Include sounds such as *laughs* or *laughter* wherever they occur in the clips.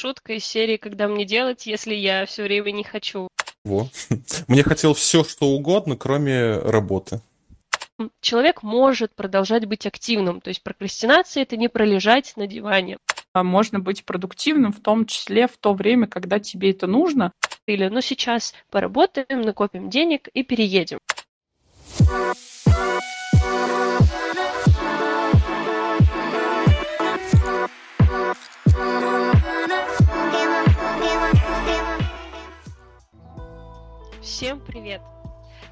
шутка из серии «Когда мне делать, если я все время не хочу». Во. *laughs* Мне хотел все, что угодно, кроме работы. Человек может продолжать быть активным, то есть прокрастинация – это не пролежать на диване. А можно быть продуктивным, в том числе в то время, когда тебе это нужно. Или «ну сейчас поработаем, накопим денег и переедем». Всем привет!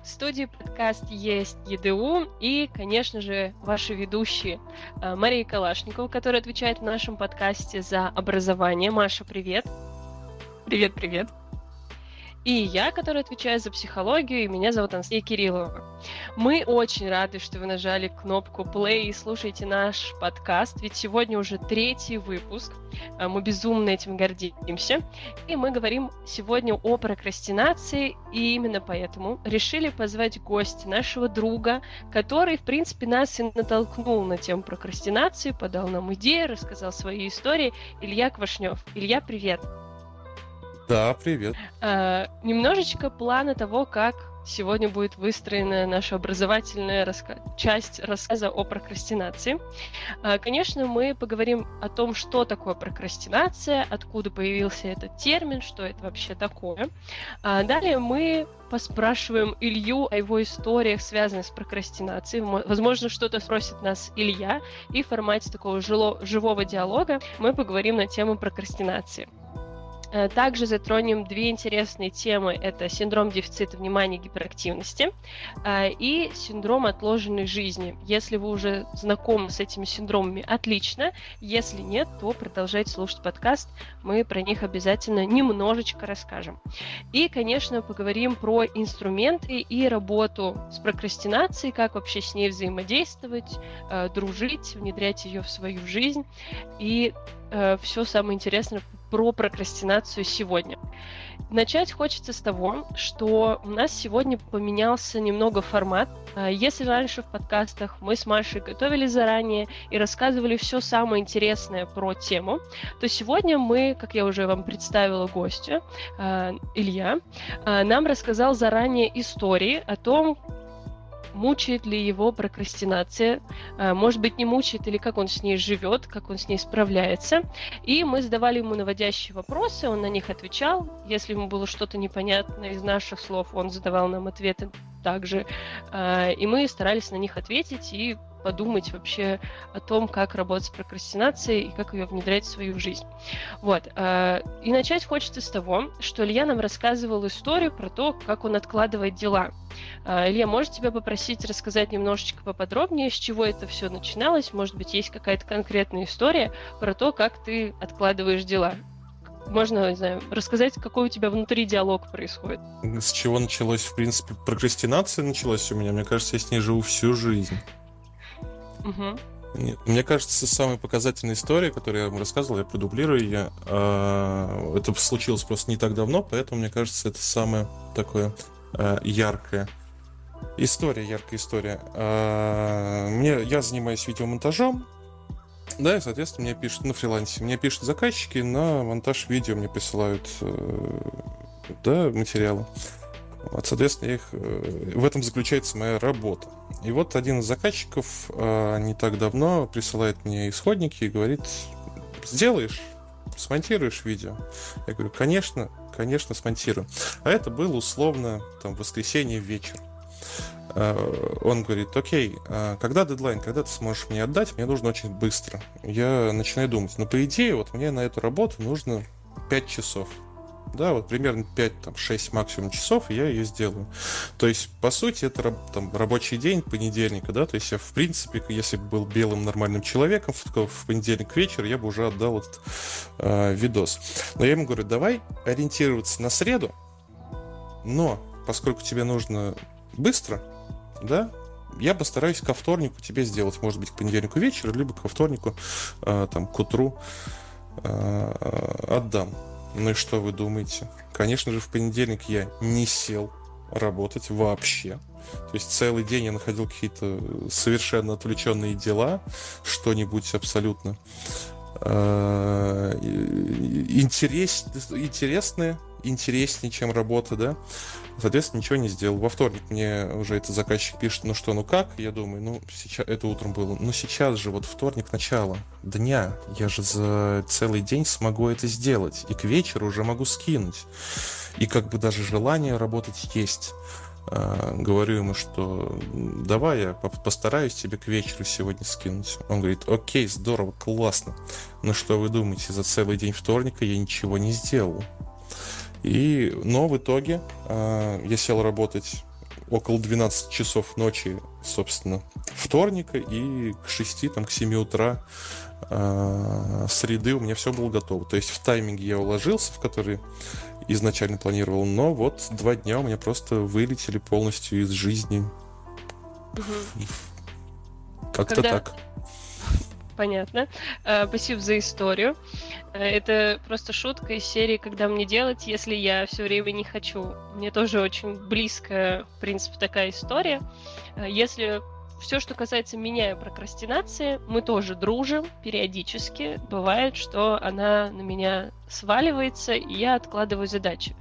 В студии подкаст есть ЕДУ и, конечно же, ваши ведущие э, Мария Калашникова, которая отвечает в нашем подкасте за образование. Маша, привет! Привет-привет! И я, которая отвечаю за психологию, и меня зовут Анастасия Кириллова. Мы очень рады, что вы нажали кнопку play и слушаете наш подкаст, ведь сегодня уже третий выпуск. А, мы безумно этим гордимся. И мы говорим сегодня о прокрастинации, и именно поэтому решили позвать гостя, нашего друга, который, в принципе, нас и натолкнул на тему прокрастинации, подал нам идеи, рассказал свои истории. Илья Квашнев. Илья, привет! Да, привет. А, немножечко плана того, как сегодня будет выстроена наша образовательная раска... часть рассказа о прокрастинации. А, конечно, мы поговорим о том, что такое прокрастинация, откуда появился этот термин, что это вообще такое. А, далее мы поспрашиваем Илью о его историях, связанных с прокрастинацией. Возможно, что-то спросит нас Илья, и в формате такого жило... живого диалога мы поговорим на тему прокрастинации. Э, также затронем две интересные темы. Это синдром дефицита внимания и гиперактивности э, и синдром отложенной жизни. Если вы уже знакомы с этими синдромами, отлично. Если нет, то продолжайте слушать подкаст. Мы про них обязательно немножечко расскажем. И, конечно, поговорим про инструменты и работу с прокрастинацией, как вообще с ней взаимодействовать, э, дружить, внедрять ее в свою жизнь. И все самое интересное про прокрастинацию сегодня. Начать хочется с того, что у нас сегодня поменялся немного формат. А, если раньше в подкастах мы с Машей готовили заранее и рассказывали все самое интересное про тему, то сегодня мы, как я уже вам представила гостя, а, Илья, а, нам рассказал заранее истории о том, мучает ли его прокрастинация, а, может быть, не мучает, или как он с ней живет, как он с ней справляется. И мы задавали ему наводящие вопросы, он на них отвечал. Если ему было что-то непонятно из наших слов, он задавал нам ответы также. А, и мы старались на них ответить и подумать вообще о том, как работать с прокрастинацией и как ее внедрять в свою жизнь. Вот. Э, и начать хочется с того, что Илья нам рассказывал историю про то, как он откладывает дела. Э, Илья, может тебя попросить рассказать немножечко поподробнее, с чего это все начиналось? Может быть, есть какая-то конкретная история про то, как ты откладываешь дела? можно, не знаю, рассказать, какой у тебя внутри диалог происходит. С чего началось, в принципе, прокрастинация началась у меня. Мне кажется, я с ней живу всю жизнь. Мне кажется, самая показательная история, которую я вам рассказывал, я продублирую ее. А, это случилось просто не так давно, поэтому, мне кажется, это самое такое а, яркое. История, яркая история. А, мне, я занимаюсь видеомонтажом, да, и, соответственно, мне пишут на фрилансе. Мне пишут заказчики, на монтаж видео мне присылают э, да, материалы. Вот, соответственно, их, э, в этом заключается моя работа. И вот один из заказчиков э, не так давно присылает мне исходники и говорит, сделаешь, смонтируешь видео? Я говорю, конечно, конечно, смонтирую. А это было условно там воскресенье вечер. Э, он говорит, окей, когда дедлайн, когда ты сможешь мне отдать, мне нужно очень быстро. Я начинаю думать, ну, по идее, вот мне на эту работу нужно 5 часов да, вот примерно 5-6 максимум часов, я ее сделаю. То есть, по сути, это там, рабочий день понедельника, да, то есть я, в принципе, если бы был белым нормальным человеком, в, в понедельник вечер я бы уже отдал этот э, видос. Но я ему говорю, давай ориентироваться на среду, но поскольку тебе нужно быстро, да, я постараюсь ко вторнику тебе сделать, может быть, к понедельнику вечеру, либо ко вторнику, э, там, к утру э, отдам. Ну и что вы думаете? Конечно же, в понедельник я не сел работать вообще. То есть целый день я находил какие-то совершенно отвлеченные дела, что-нибудь абсолютно э, интерес, интересные, интереснее, чем работа, да. Соответственно, ничего не сделал. Во вторник мне уже этот заказчик пишет, ну что, ну как? Я думаю, ну, сейчас, это утром было. Ну, сейчас же, вот вторник, начало дня. Я же за целый день смогу это сделать. И к вечеру уже могу скинуть. И как бы даже желание работать есть. А, говорю ему, что давай я постараюсь тебе к вечеру сегодня скинуть. Он говорит, окей, здорово, классно. Но что вы думаете, за целый день вторника я ничего не сделал. И, но в итоге э, я сел работать около 12 часов ночи, собственно, вторника, и к 6, там, к 7 утра э, среды у меня все было готово. То есть в тайминге я уложился, в который изначально планировал, но вот два дня у меня просто вылетели полностью из жизни. Угу. Как-то Когда... так. Понятно. Э, спасибо за историю. Э, это просто шутка из серии, когда мне делать, если я все время не хочу. Мне тоже очень близкая, в принципе, такая история. Э, если все, что касается меня и прокрастинации, мы тоже дружим периодически. Бывает, что она на меня сваливается, и я откладываю задачи.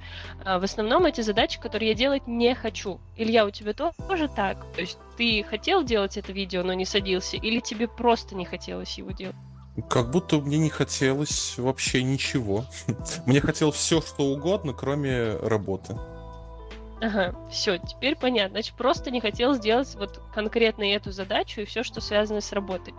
А в основном эти задачи, которые я делать не хочу. Илья, у тебя тоже так? То есть ты хотел делать это видео, но не садился, или тебе просто не хотелось его делать? Как будто мне не хотелось вообще ничего. *laughs* Мне хотелось все, что угодно, кроме работы. Ага, все, теперь понятно. Значит, просто не хотел сделать вот конкретно эту задачу и все, что связано с работой.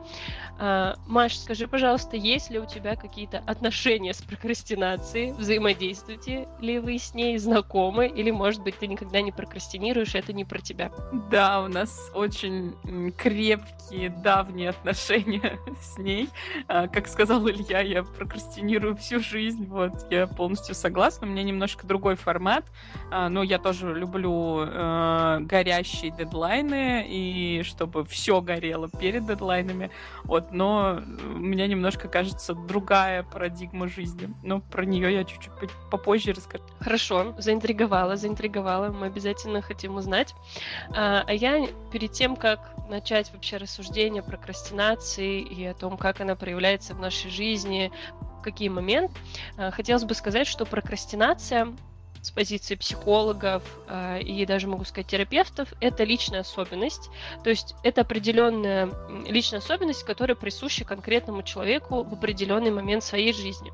А, Маш, скажи, пожалуйста, есть ли у тебя какие-то отношения с прокрастинацией? Взаимодействуете ли вы с ней, знакомы? Или, может быть, ты никогда не прокрастинируешь, это не про тебя? Да, у нас очень крепкие, давние отношения *laughs* с ней. А, как сказал Илья, я прокрастинирую всю жизнь. Вот, я полностью согласна. У меня немножко другой формат, а, но я тоже тоже люблю э, горящие дедлайны и чтобы все горело перед дедлайнами. Вот, но у меня немножко кажется другая парадигма жизни. Но про нее я чуть-чуть попозже расскажу. Хорошо, заинтриговала, заинтриговала. Мы обязательно хотим узнать. А, а я перед тем, как начать вообще рассуждение про прокрастинации и о том, как она проявляется в нашей жизни, какие моменты, э, хотелось бы сказать, что прокрастинация с позиции психологов э, и даже, могу сказать, терапевтов, это личная особенность. То есть это определенная личная особенность, которая присуща конкретному человеку в определенный момент своей жизни.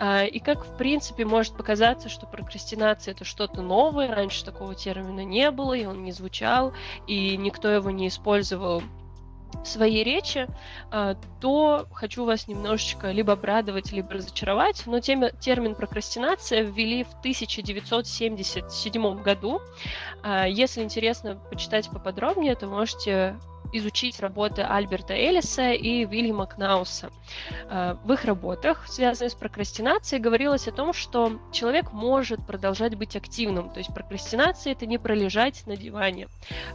Э, и как, в принципе, может показаться, что прокрастинация это что-то новое, раньше такого термина не было, и он не звучал, и никто его не использовал своей речи, а, то хочу вас немножечко либо обрадовать, либо разочаровать, но тем, термин прокрастинация ввели в 1977 году. А, если интересно почитать поподробнее, то можете изучить работы Альберта Эллиса и Вильяма Кнауса. Э, в их работах, связанных с прокрастинацией, говорилось о том, что человек может продолжать быть активным. То есть прокрастинация это не пролежать на диване.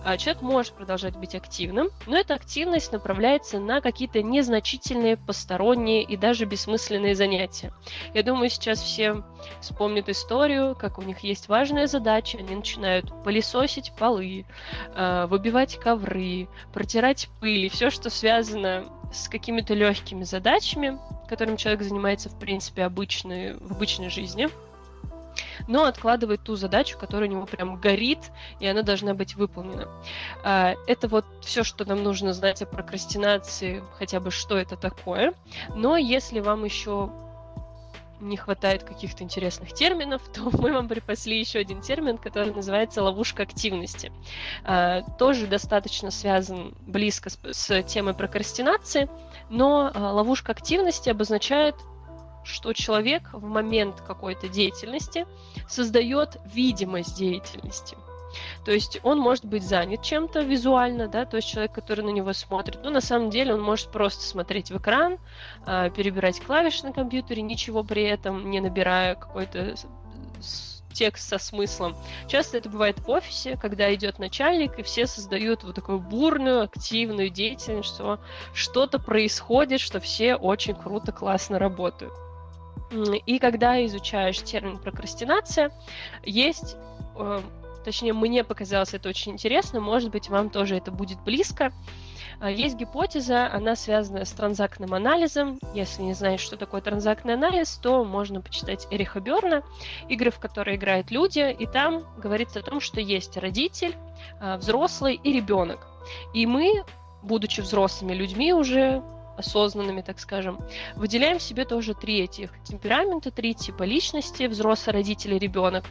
А человек может продолжать быть активным, но эта активность направляется на какие-то незначительные, посторонние и даже бессмысленные занятия. Я думаю, сейчас все вспомнят историю, как у них есть важная задача, они начинают пылесосить полы, э, выбивать ковры, протирать пыль и все, что связано с какими-то легкими задачами, которым человек занимается, в принципе, обычной, в обычной жизни, но откладывает ту задачу, которая у него прям горит, и она должна быть выполнена. А, это вот все, что нам нужно знать о прокрастинации, хотя бы что это такое. Но если вам еще не хватает каких-то интересных терминов, *laughs* то мы вам припасли еще один термин, который называется ловушка активности. А, тоже достаточно связан близко с, с темой прокрастинации, но а, ловушка активности обозначает что человек в момент какой-то деятельности создает видимость деятельности. То есть он может быть занят чем-то визуально, да, то есть человек, который на него смотрит, но на самом деле он может просто смотреть в экран, э, перебирать клавиши на компьютере, ничего при этом не набирая какой-то текст со смыслом. Часто это бывает в офисе, когда идет начальник, и все создают вот такую бурную, активную деятельность, что что-то происходит, что все очень круто, классно работают. И когда изучаешь термин прокрастинация, есть э, точнее, мне показалось это очень интересно, может быть, вам тоже это будет близко. А, есть гипотеза, она связана с транзактным анализом. Если не знаешь, что такое транзактный анализ, то можно почитать Эриха Берна, игры, в которые играют люди, и там говорится о том, что есть родитель, а, взрослый и ребенок. И мы, будучи взрослыми людьми уже, осознанными, так скажем, выделяем себе тоже три этих темперамента, три типа личности, взрослый, родитель и ребенок.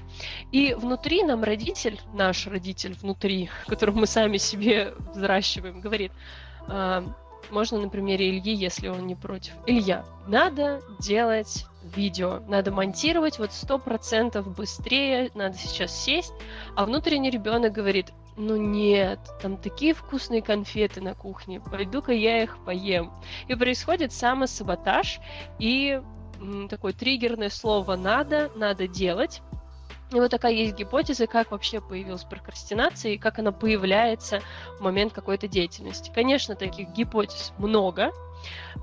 И внутри нам родитель, наш родитель внутри, которого мы сами себе взращиваем, говорит, э, можно на примере Ильи, если он не против. Илья, надо делать видео, надо монтировать вот сто процентов быстрее, надо сейчас сесть, а внутренний ребенок говорит, ну нет, там такие вкусные конфеты на кухне, пойду-ка я их поем. И происходит самосаботаж и такое триггерное слово «надо», «надо делать». И вот такая есть гипотеза, как вообще появилась прокрастинация и как она появляется в момент какой-то деятельности. Конечно, таких гипотез много,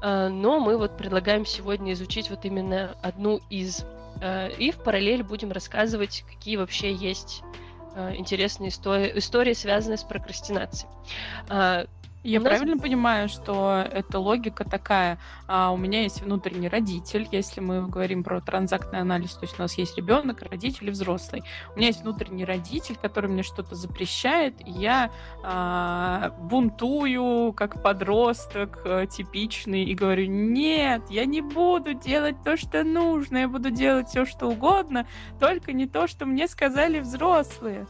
но мы вот предлагаем сегодня изучить вот именно одну из. А, и в параллель будем рассказывать, какие вообще есть Э, интересные истории, истории, связанные с прокрастинацией. Я нас... правильно понимаю, что эта логика такая, а, у меня есть внутренний родитель, если мы говорим про транзактный анализ, то есть у нас есть ребенок, родитель и взрослый. У меня есть внутренний родитель, который мне что-то запрещает, и я а, бунтую как подросток а, типичный и говорю, нет, я не буду делать то, что нужно, я буду делать все, что угодно, только не то, что мне сказали взрослые.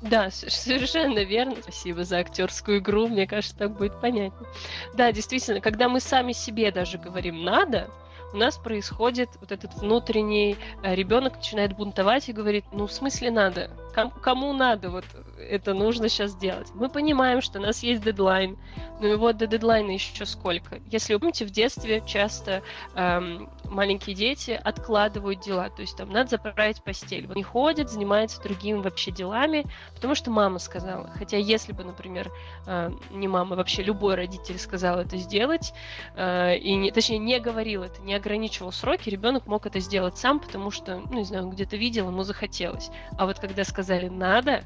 Да, совершенно верно. Спасибо за актерскую игру. Мне кажется, так будет понятнее. Да, действительно, когда мы сами себе даже говорим «надо», у нас происходит вот этот внутренний э, ребенок начинает бунтовать и говорит, ну в смысле надо, Ком- кому надо вот это нужно сейчас делать. Мы понимаем, что у нас есть дедлайн, но его до дедлайна еще сколько. Если вы помните, в детстве часто эм, маленькие дети откладывают дела, то есть там надо заправить постель. Вот не ходят, занимаются другими вообще делами, потому что мама сказала. Хотя если бы, например, э, не мама, вообще любой родитель сказал это сделать, э, и не, точнее не говорил это, не ограничивал сроки, ребенок мог это сделать сам, потому что, ну не знаю, где-то видел, ему захотелось. А вот когда сказал сказали «надо»,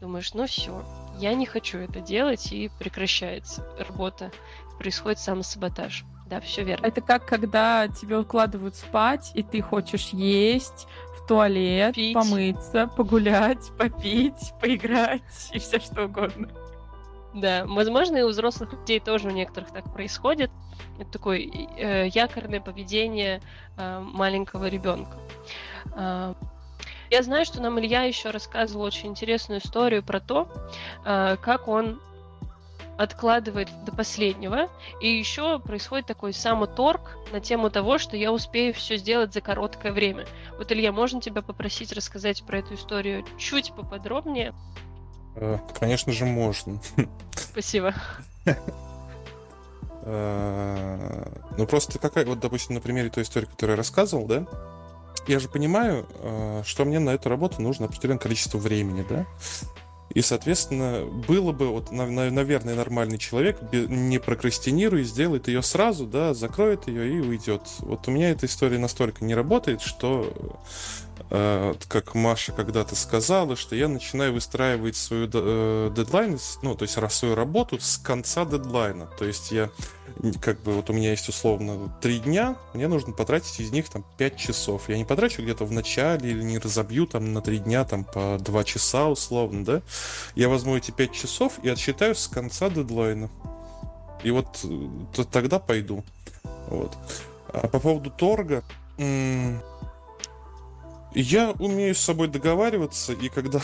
думаешь, ну все, я не хочу это делать, и прекращается работа, происходит самосаботаж. Да, все верно. Это как когда тебя укладывают спать, и ты хочешь есть, в туалет, Пить. помыться, погулять, попить, поиграть и все что угодно. Да, возможно, и у взрослых людей тоже у некоторых так происходит. Это такое э, якорное поведение э, маленького ребенка. Э, я знаю, что нам Илья еще рассказывал очень интересную историю про то, э, как он откладывает до последнего, и еще происходит такой самоторг на тему того, что я успею все сделать за короткое время. Вот, Илья, можно тебя попросить рассказать про эту историю чуть поподробнее? Э, конечно же, можно. Спасибо. Э, ну, просто какая, вот, допустим, на примере той истории, которую я рассказывал, да, я же понимаю, э, что мне на эту работу нужно определенное количество времени, да? И, соответственно, было бы, вот, наверное, нормальный человек не прокрастинирует, сделает ее сразу, да, закроет ее и уйдет. Вот у меня эта история настолько не работает, что как Маша когда-то сказала, что я начинаю выстраивать свою э, дедлайн, ну, то есть свою работу с конца дедлайна. То есть я, как бы, вот у меня есть условно три дня, мне нужно потратить из них там 5 часов. Я не потрачу где-то в начале или не разобью там на три дня там по 2 часа условно, да. Я возьму эти 5 часов и отсчитаю с конца дедлайна. И вот э, тогда пойду. Вот. А по поводу торга... Я умею с собой договариваться, и когда,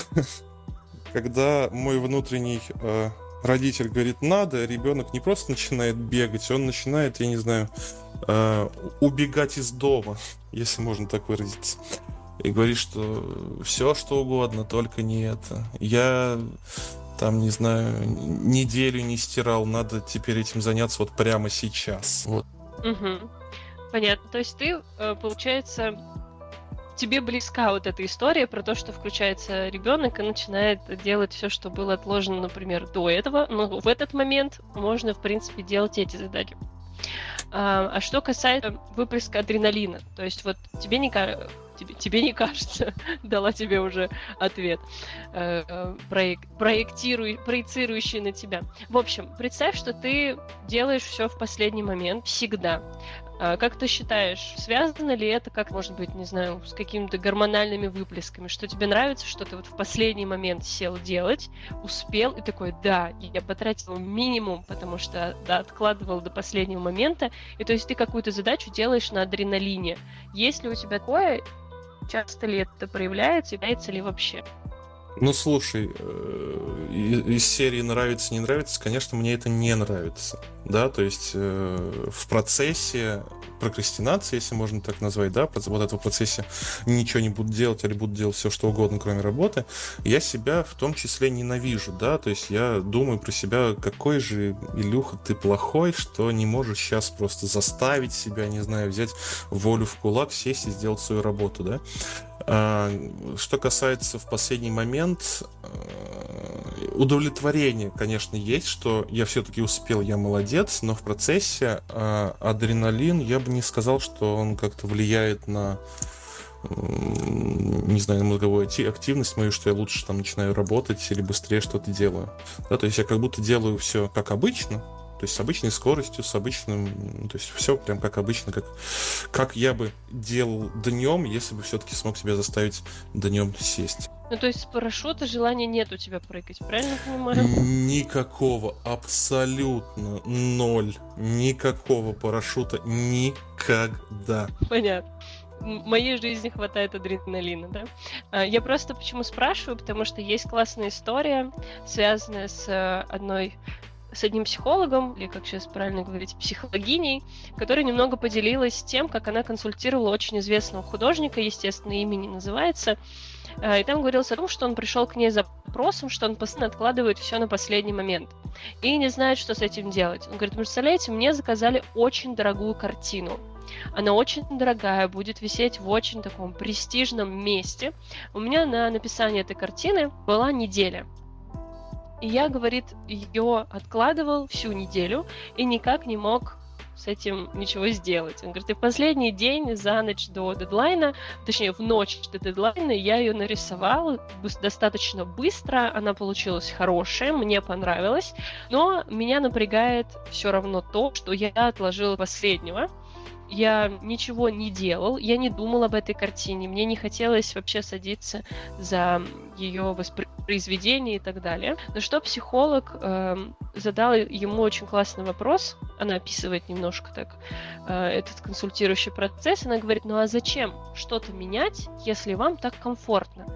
*laughs* когда мой внутренний э, родитель говорит надо, ребенок не просто начинает бегать, он начинает, я не знаю, э, убегать из дома, *laughs* если можно так выразиться. И говорит, что все что угодно, только не это. Я там, не знаю, неделю не стирал, надо теперь этим заняться вот прямо сейчас. Вот. Угу. Понятно. То есть ты, э, получается, тебе близка вот эта история про то, что включается ребенок и начинает делать все, что было отложено, например, до этого, но в этот момент можно, в принципе, делать эти задачи. А, а что касается выплеска адреналина, то есть вот тебе не тебе, тебе не кажется, *laughs* дала тебе уже ответ, э, э, проек, проектируй, проецирующий на тебя. В общем, представь, что ты делаешь все в последний момент, всегда. А, как ты считаешь, связано ли это, как может быть, не знаю, с какими-то гормональными выплесками, что тебе нравится, что ты вот в последний момент сел делать, успел и такой, да, я потратил минимум, потому что да, откладывал до последнего момента, и то есть ты какую-то задачу делаешь на адреналине. Есть ли у тебя такое, часто ли это проявляется, является ли вообще? Ну, слушай, э, из серии нравится, не нравится, конечно, мне это не нравится. Да, то есть э, в процессе прокрастинации, если можно так назвать, да, вот этого процессе ничего не буду делать или буду делать все, что угодно, кроме работы, я себя в том числе ненавижу, да, то есть я думаю про себя, какой же, Илюха, ты плохой, что не можешь сейчас просто заставить себя, не знаю, взять волю в кулак, сесть и сделать свою работу, да. А, что касается в последний момент, э, удовлетворение, конечно, есть, что я все-таки успел, я молодец, но в процессе а, адреналин, я бы не сказал, что он как-то влияет на не знаю, на мозговую активность мою, что я лучше там начинаю работать или быстрее что-то делаю. Да, то есть я как будто делаю все как обычно, то есть с обычной скоростью, с обычным, то есть все прям как обычно, как, как я бы делал днем, если бы все-таки смог себя заставить днем сесть. Ну, то есть с парашюта желания нет у тебя прыгать, правильно понимаю? Никакого, абсолютно ноль. Никакого парашюта никогда. Понятно моей жизни хватает адреналина, да. А, я просто почему спрашиваю, потому что есть классная история, связанная с э, одной с одним психологом, или, как сейчас правильно говорить, психологиней, которая немного поделилась тем, как она консультировала очень известного художника, естественно, имя не называется, и там говорилось о том, что он пришел к ней за запросом, что он постоянно откладывает все на последний момент и не знает, что с этим делать. Он говорит, представляете, мне заказали очень дорогую картину. Она очень дорогая, будет висеть в очень таком престижном месте. У меня на написание этой картины была неделя. И я, говорит, ее откладывал всю неделю и никак не мог с этим ничего сделать. Он говорит, и в последний день, за ночь до дедлайна, точнее, в ночь до дедлайна, я ее нарисовал достаточно быстро, она получилась хорошая, мне понравилась, но меня напрягает все равно то, что я отложил последнего, я ничего не делал, я не думал об этой картине, мне не хотелось вообще садиться за ее воспроизведение и так далее. Но что психолог э, задал ему очень классный вопрос, она описывает немножко так э, этот консультирующий процесс, она говорит, ну а зачем что-то менять, если вам так комфортно?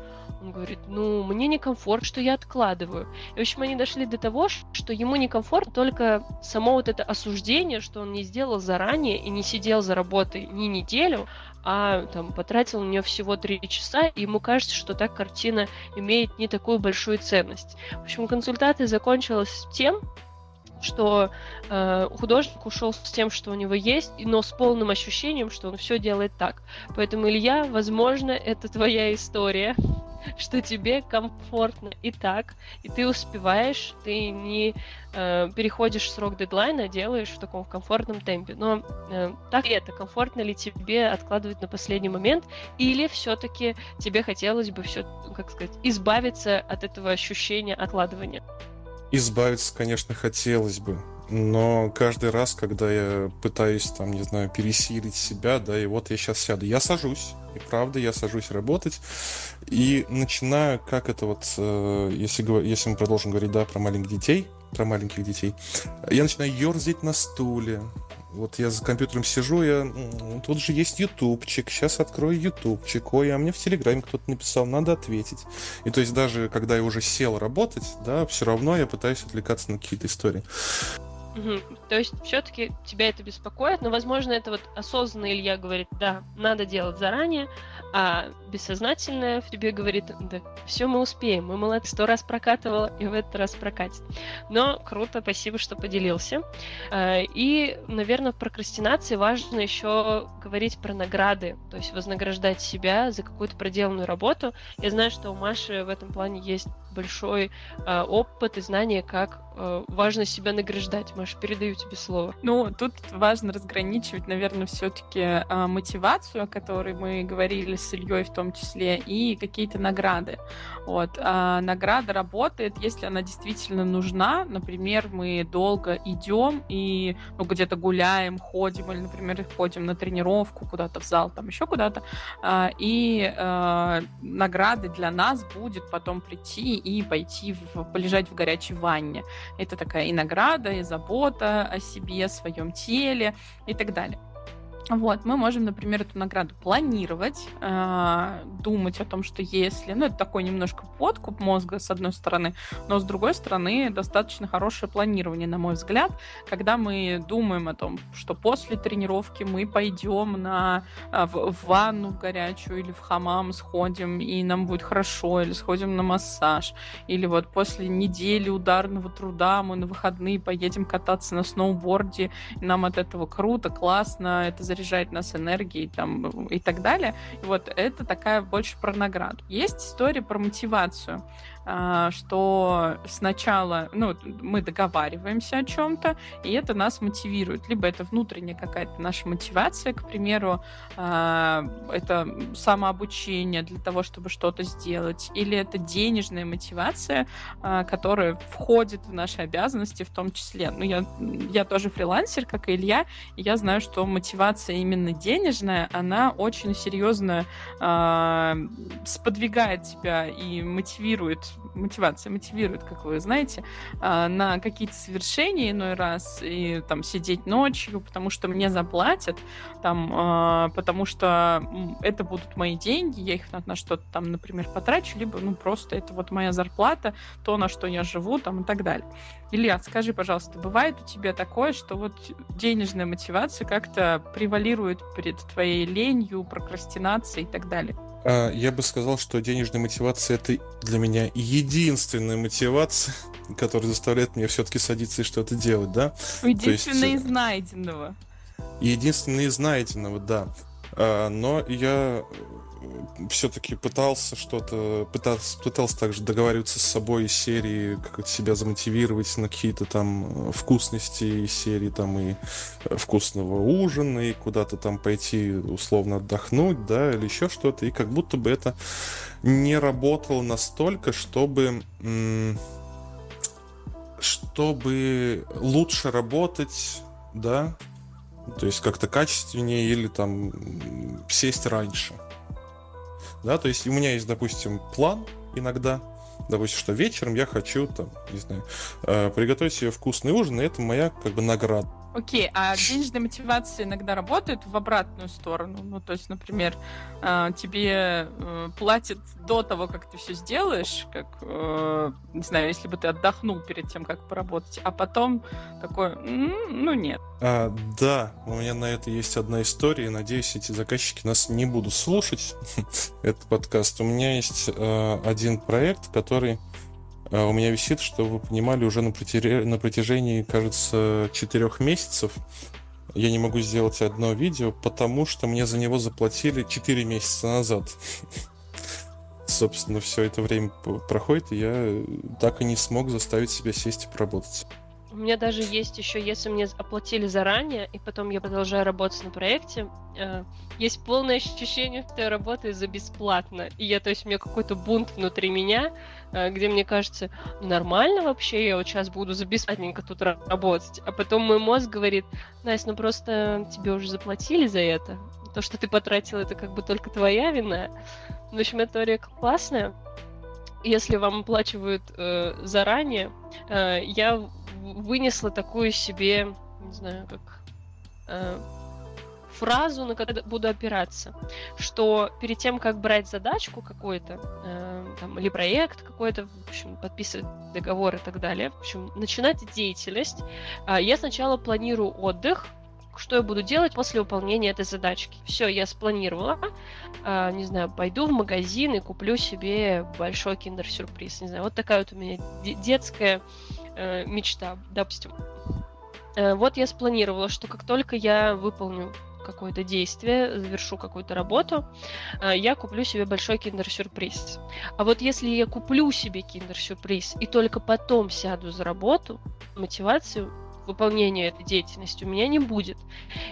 Он говорит, ну, мне некомфорт, что я откладываю. И, в общем, они дошли до того, что ему некомфорт только само вот это осуждение, что он не сделал заранее и не сидел за работой ни неделю, а там потратил на нее всего три часа, и ему кажется, что так картина имеет не такую большую ценность. В общем, консультация закончилась тем, что э, художник ушел с тем, что у него есть, но с полным ощущением, что он все делает так. Поэтому, Илья, возможно, это твоя история *laughs* что тебе комфортно и так, и ты успеваешь, ты не э, переходишь срок дедлайна, делаешь в таком комфортном темпе. Но э, так ли это? Комфортно ли тебе откладывать на последний момент? Или все-таки тебе хотелось бы все, как сказать, избавиться от этого ощущения откладывания? Избавиться, конечно, хотелось бы. Но каждый раз, когда я пытаюсь, там, не знаю, пересилить себя, да, и вот я сейчас сяду, я сажусь, и правда, я сажусь работать, и начинаю, как это вот, э, если, если мы продолжим говорить, да, про маленьких детей, про маленьких детей, я начинаю ерзать на стуле, вот я за компьютером сижу, я... Тут же есть ютубчик, сейчас открою ютубчик. Ой, а мне в Телеграме кто-то написал, надо ответить. И то есть даже когда я уже сел работать, да, все равно я пытаюсь отвлекаться на какие-то истории. Угу. То есть все-таки тебя это беспокоит, но, возможно, это вот осознанно Илья говорит, да, надо делать заранее, а бессознательное в тебе говорит, да, все мы успеем, мы молодцы, сто раз прокатывала, и в этот раз прокатит. Но круто, спасибо, что поделился. А, и, наверное, в прокрастинации важно еще говорить про награды, то есть вознаграждать себя за какую-то проделанную работу. Я знаю, что у Маши в этом плане есть большой э, опыт и знание, как э, важно себя награждать. Маш, передаю тебе слово. Ну, тут важно разграничивать, наверное, все-таки э, мотивацию, о которой мы говорили с Ильей в том числе, и какие-то награды. Вот. А награда работает, если она действительно нужна. Например, мы долго идем и ну, где-то гуляем, ходим, или, например, ходим на тренировку куда-то в зал, там еще куда-то. А, и а, награды для нас будет потом прийти и пойти в, полежать в горячей ванне. Это такая и награда, и забота о себе, о своем теле и так далее. Вот, мы можем, например, эту награду планировать, э, думать о том, что если, ну, это такой немножко подкуп мозга, с одной стороны, но с другой стороны, достаточно хорошее планирование, на мой взгляд, когда мы думаем о том, что после тренировки мы пойдем на, э, в, в ванну в горячую или в хамам сходим, и нам будет хорошо, или сходим на массаж, или вот после недели ударного труда мы на выходные поедем кататься на сноуборде, нам от этого круто, классно, это заряжает нас энергией там, и так далее. Вот это такая больше про награду. Есть история про мотивацию. А, что сначала ну, мы договариваемся о чем-то, и это нас мотивирует. Либо это внутренняя какая-то наша мотивация, к примеру, а, это самообучение для того, чтобы что-то сделать, или это денежная мотивация, а, которая входит в наши обязанности в том числе. Ну, я, я тоже фрилансер, как и Илья, и я знаю, что мотивация именно денежная, она очень серьезно сподвигает тебя и мотивирует мотивация мотивирует, как вы знаете, а, на какие-то совершения иной раз и там сидеть ночью, потому что мне заплатят, там, а, потому что это будут мои деньги, я их на, на что-то там, например, потрачу, либо ну просто это вот моя зарплата, то, на что я живу, там и так далее. Илья, скажи, пожалуйста, бывает у тебя такое, что вот денежная мотивация как-то превалирует перед твоей ленью, прокрастинацией и так далее? А, я бы сказал, что денежная мотивация это для меня единственная мотивация, *laughs* которая заставляет меня все-таки садиться и что-то делать, да? Единственная есть, из найденного. Единственная из найденного, да. А, но я все-таки пытался что-то, пытался, пытался также договариваться с собой из серии, как себя замотивировать на какие-то там э, вкусности из серии там и э, вкусного ужина, и куда-то там пойти условно отдохнуть, да, или еще что-то, и как будто бы это не работало настолько, чтобы чтобы лучше работать, да, то есть как-то качественнее или там сесть раньше. Да, то есть у меня есть, допустим, план иногда, допустим, что вечером я хочу, там, не знаю, э, приготовить себе вкусный ужин, и это моя, как бы, награда. Окей, а денежная мотивация иногда работает в обратную сторону. Ну, то есть, например, а, тебе э, платят до того, как ты все сделаешь, как, э, не знаю, если бы ты отдохнул перед тем, как поработать, а потом такой, ну, нет. А, да, у меня на это есть одна история, надеюсь, эти заказчики нас не будут слушать, *laughs* этот подкаст. У меня есть э, один проект, который у меня висит, что вы понимали, уже на, протяжении, на протяжении, кажется, четырех месяцев я не могу сделать одно видео, потому что мне за него заплатили 4 месяца назад. *laughs* Собственно, все это время проходит, и я так и не смог заставить себя сесть и поработать. У меня даже есть еще, если мне оплатили заранее, и потом я продолжаю работать на проекте, э, есть полное ощущение, что я работаю за бесплатно. И я, то есть, у меня какой-то бунт внутри меня, э, где мне кажется, нормально вообще, я вот сейчас буду за бесплатненько тут работать. А потом мой мозг говорит, Настя, ну просто тебе уже заплатили за это. То, что ты потратил, это как бы только твоя вина. В общем, эта теория классная. Если вам оплачивают э, заранее, э, я вынесла такую себе, не знаю, как э, фразу, на которую буду опираться, что перед тем, как брать задачку какой-то, э, там, или проект какой-то, в общем, подписывать договор и так далее, в общем, начинать деятельность, э, я сначала планирую отдых, что я буду делать после выполнения этой задачки. Все, я спланировала. Э, не знаю, пойду в магазин и куплю себе большой киндер-сюрприз. Не знаю, вот такая вот у меня детская э, мечта, допустим. Э, вот я спланировала, что как только я выполню какое-то действие, завершу какую-то работу, э, я куплю себе большой киндер-сюрприз. А вот если я куплю себе киндер-сюрприз и только потом сяду за работу, мотивацию выполнения этой деятельности у меня не будет.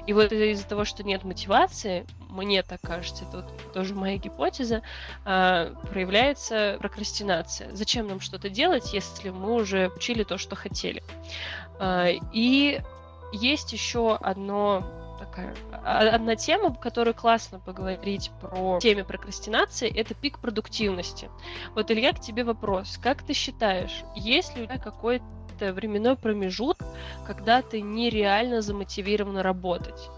И вот из-за того, что нет мотивации, мне так кажется, это вот тоже моя гипотеза, а, проявляется прокрастинация. Зачем нам что-то делать, если мы уже учили то, что хотели? А, и есть еще одно такая одна тема, которую классно поговорить про теме прокрастинации, это пик продуктивности. Вот, Илья, к тебе вопрос. Как ты считаешь, есть ли у тебя какой-то временной промежуток, когда ты нереально замотивирован работать?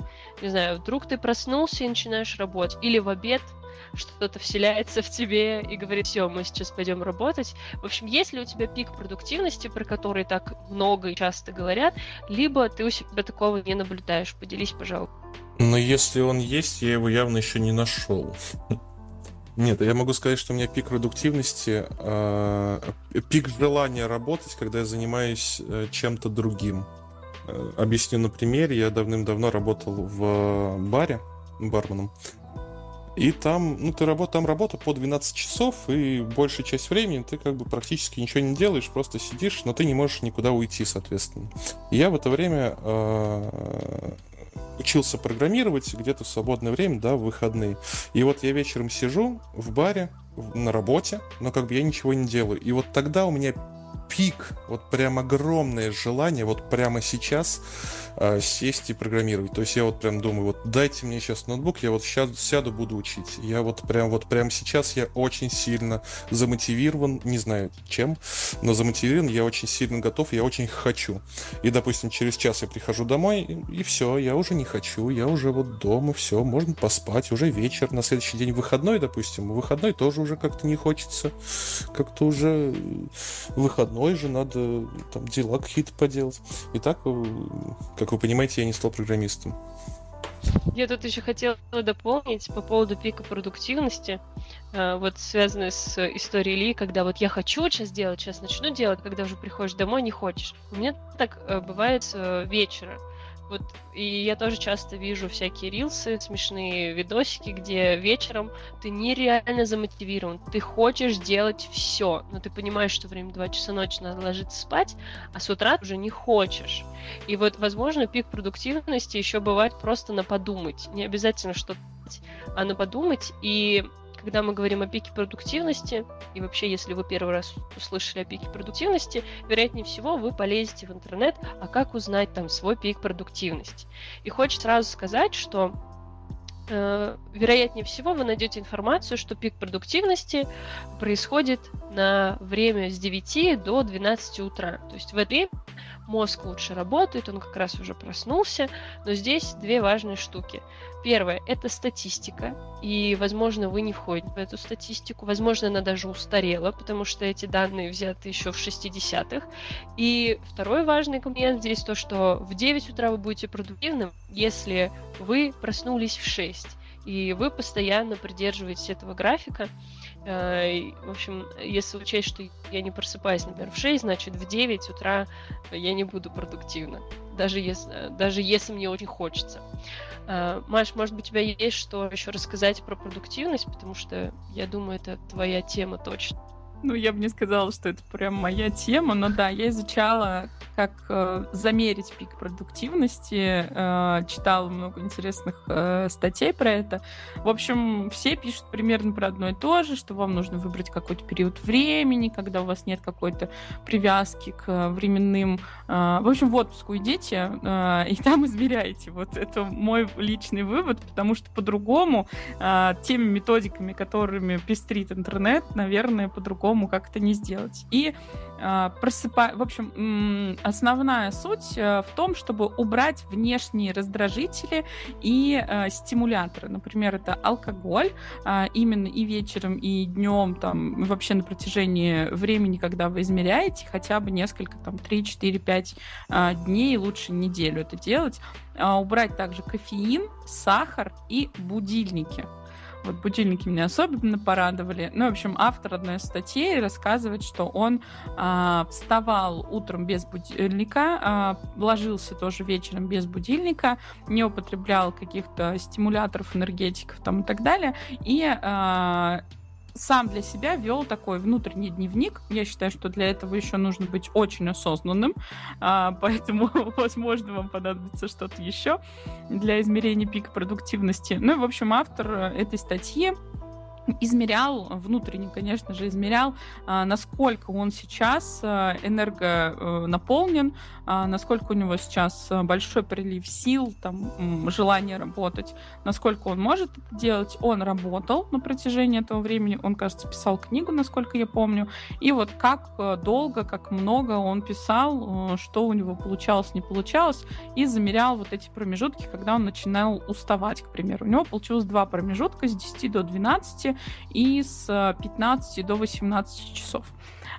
Не знаю, вдруг ты проснулся и начинаешь работать, или в обед что-то вселяется в тебе и говорит, все, мы сейчас пойдем работать. В общем, есть ли у тебя пик продуктивности, про который так много и часто говорят, либо ты у себя такого не наблюдаешь? Поделись, пожалуйста. Но если он есть, я его явно еще не нашел. Нет, я могу сказать, что у меня пик продуктивности, э, пик желания работать, когда я занимаюсь э, чем-то другим. Э, объясню на примере. Я давным-давно работал в баре барменом. И там, ну, ты работ, там работа по 12 часов, и большую часть времени ты как бы практически ничего не делаешь, просто сидишь, но ты не можешь никуда уйти, соответственно. И я в это время э, учился программировать где-то в свободное время, да, в выходные. И вот я вечером сижу в баре, на работе, но как бы я ничего не делаю. И вот тогда у меня пик, вот прям огромное желание вот прямо сейчас э, сесть и программировать. То есть я вот прям думаю, вот дайте мне сейчас ноутбук, я вот сейчас сяду, буду учить. Я вот прям вот прямо сейчас я очень сильно замотивирован, не знаю чем, но замотивирован, я очень сильно готов, я очень хочу. И, допустим, через час я прихожу домой, и, и все, я уже не хочу, я уже вот дома, все, можно поспать, уже вечер, на следующий день выходной, допустим, выходной тоже уже как-то не хочется, как-то уже выходной же, надо там дела какие-то поделать. И так, э, как вы понимаете, я не стал программистом. Я тут еще хотела дополнить по поводу пика продуктивности, э, вот связанной с историей Ли, когда вот я хочу сейчас делать, сейчас начну делать, когда уже приходишь домой, не хочешь. У меня так э, бывает вечером. Вот, и я тоже часто вижу всякие рилсы, смешные видосики, где вечером ты нереально замотивирован, ты хочешь делать все, но ты понимаешь, что время 2 часа ночи надо ложиться спать, а с утра уже не хочешь. И вот, возможно, пик продуктивности еще бывает просто на подумать. Не обязательно что-то, а на подумать. И когда мы говорим о пике продуктивности, и вообще, если вы первый раз услышали о пике продуктивности, вероятнее всего вы полезете в интернет, а как узнать там свой пик продуктивности. И хочется сразу сказать, что э, вероятнее всего вы найдете информацию, что пик продуктивности происходит на время с 9 до 12 утра. То есть в это время мозг лучше работает, он как раз уже проснулся, но здесь две важные штуки. Первое – это статистика, и, возможно, вы не входите в эту статистику, возможно, она даже устарела, потому что эти данные взяты еще в 60-х. И второй важный момент здесь то, что в 9 утра вы будете продуктивным, если вы проснулись в 6, и вы постоянно придерживаетесь этого графика. Э, в общем, если учесть, что я не просыпаюсь, например, в 6, значит, в 9 утра я не буду продуктивна, даже если, даже если мне очень хочется. Э, Маш, может быть, у тебя есть что еще рассказать про продуктивность, потому что я думаю, это твоя тема точно. Ну, я бы не сказала, что это прям моя тема, но да, я изучала, как э, замерить пик продуктивности, э, читала много интересных э, статей про это. В общем, все пишут примерно про одно и то же, что вам нужно выбрать какой-то период времени, когда у вас нет какой-то привязки к временным... Э, в общем, в отпуск уйдите э, и там измеряйте. Вот это мой личный вывод, потому что по-другому, э, теми методиками, которыми пестрит интернет, наверное, по-другому по-другому как-то не сделать. И э, просыпать... В общем, основная суть э, в том, чтобы убрать внешние раздражители и э, стимуляторы. Например, это алкоголь э, именно и вечером, и днем, там, вообще на протяжении времени, когда вы измеряете, хотя бы несколько, там, 3, 4, 5 э, дней, лучше неделю это делать. Э, убрать также кофеин, сахар и будильники. Вот будильники меня особенно порадовали. Ну, в общем, автор одной из статей рассказывает, что он а, вставал утром без будильника, а, ложился тоже вечером без будильника, не употреблял каких-то стимуляторов, энергетиков там и так далее, и а, сам для себя вел такой внутренний дневник. Я считаю, что для этого еще нужно быть очень осознанным, а, поэтому, *laughs* возможно, вам понадобится что-то еще для измерения пика продуктивности. Ну и, в общем, автор этой статьи измерял, внутренне, конечно же, измерял, а, насколько он сейчас а, энергонаполнен, а, насколько у него сейчас большой прилив сил, там, желание работать, насколько он может это делать. Он работал на протяжении этого времени, он, кажется, писал книгу, насколько я помню, и вот как долго, как много он писал, что у него получалось, не получалось, и замерял вот эти промежутки, когда он начинал уставать, к примеру. У него получилось два промежутка с 10 до 12, и с 15 э, до 18 часов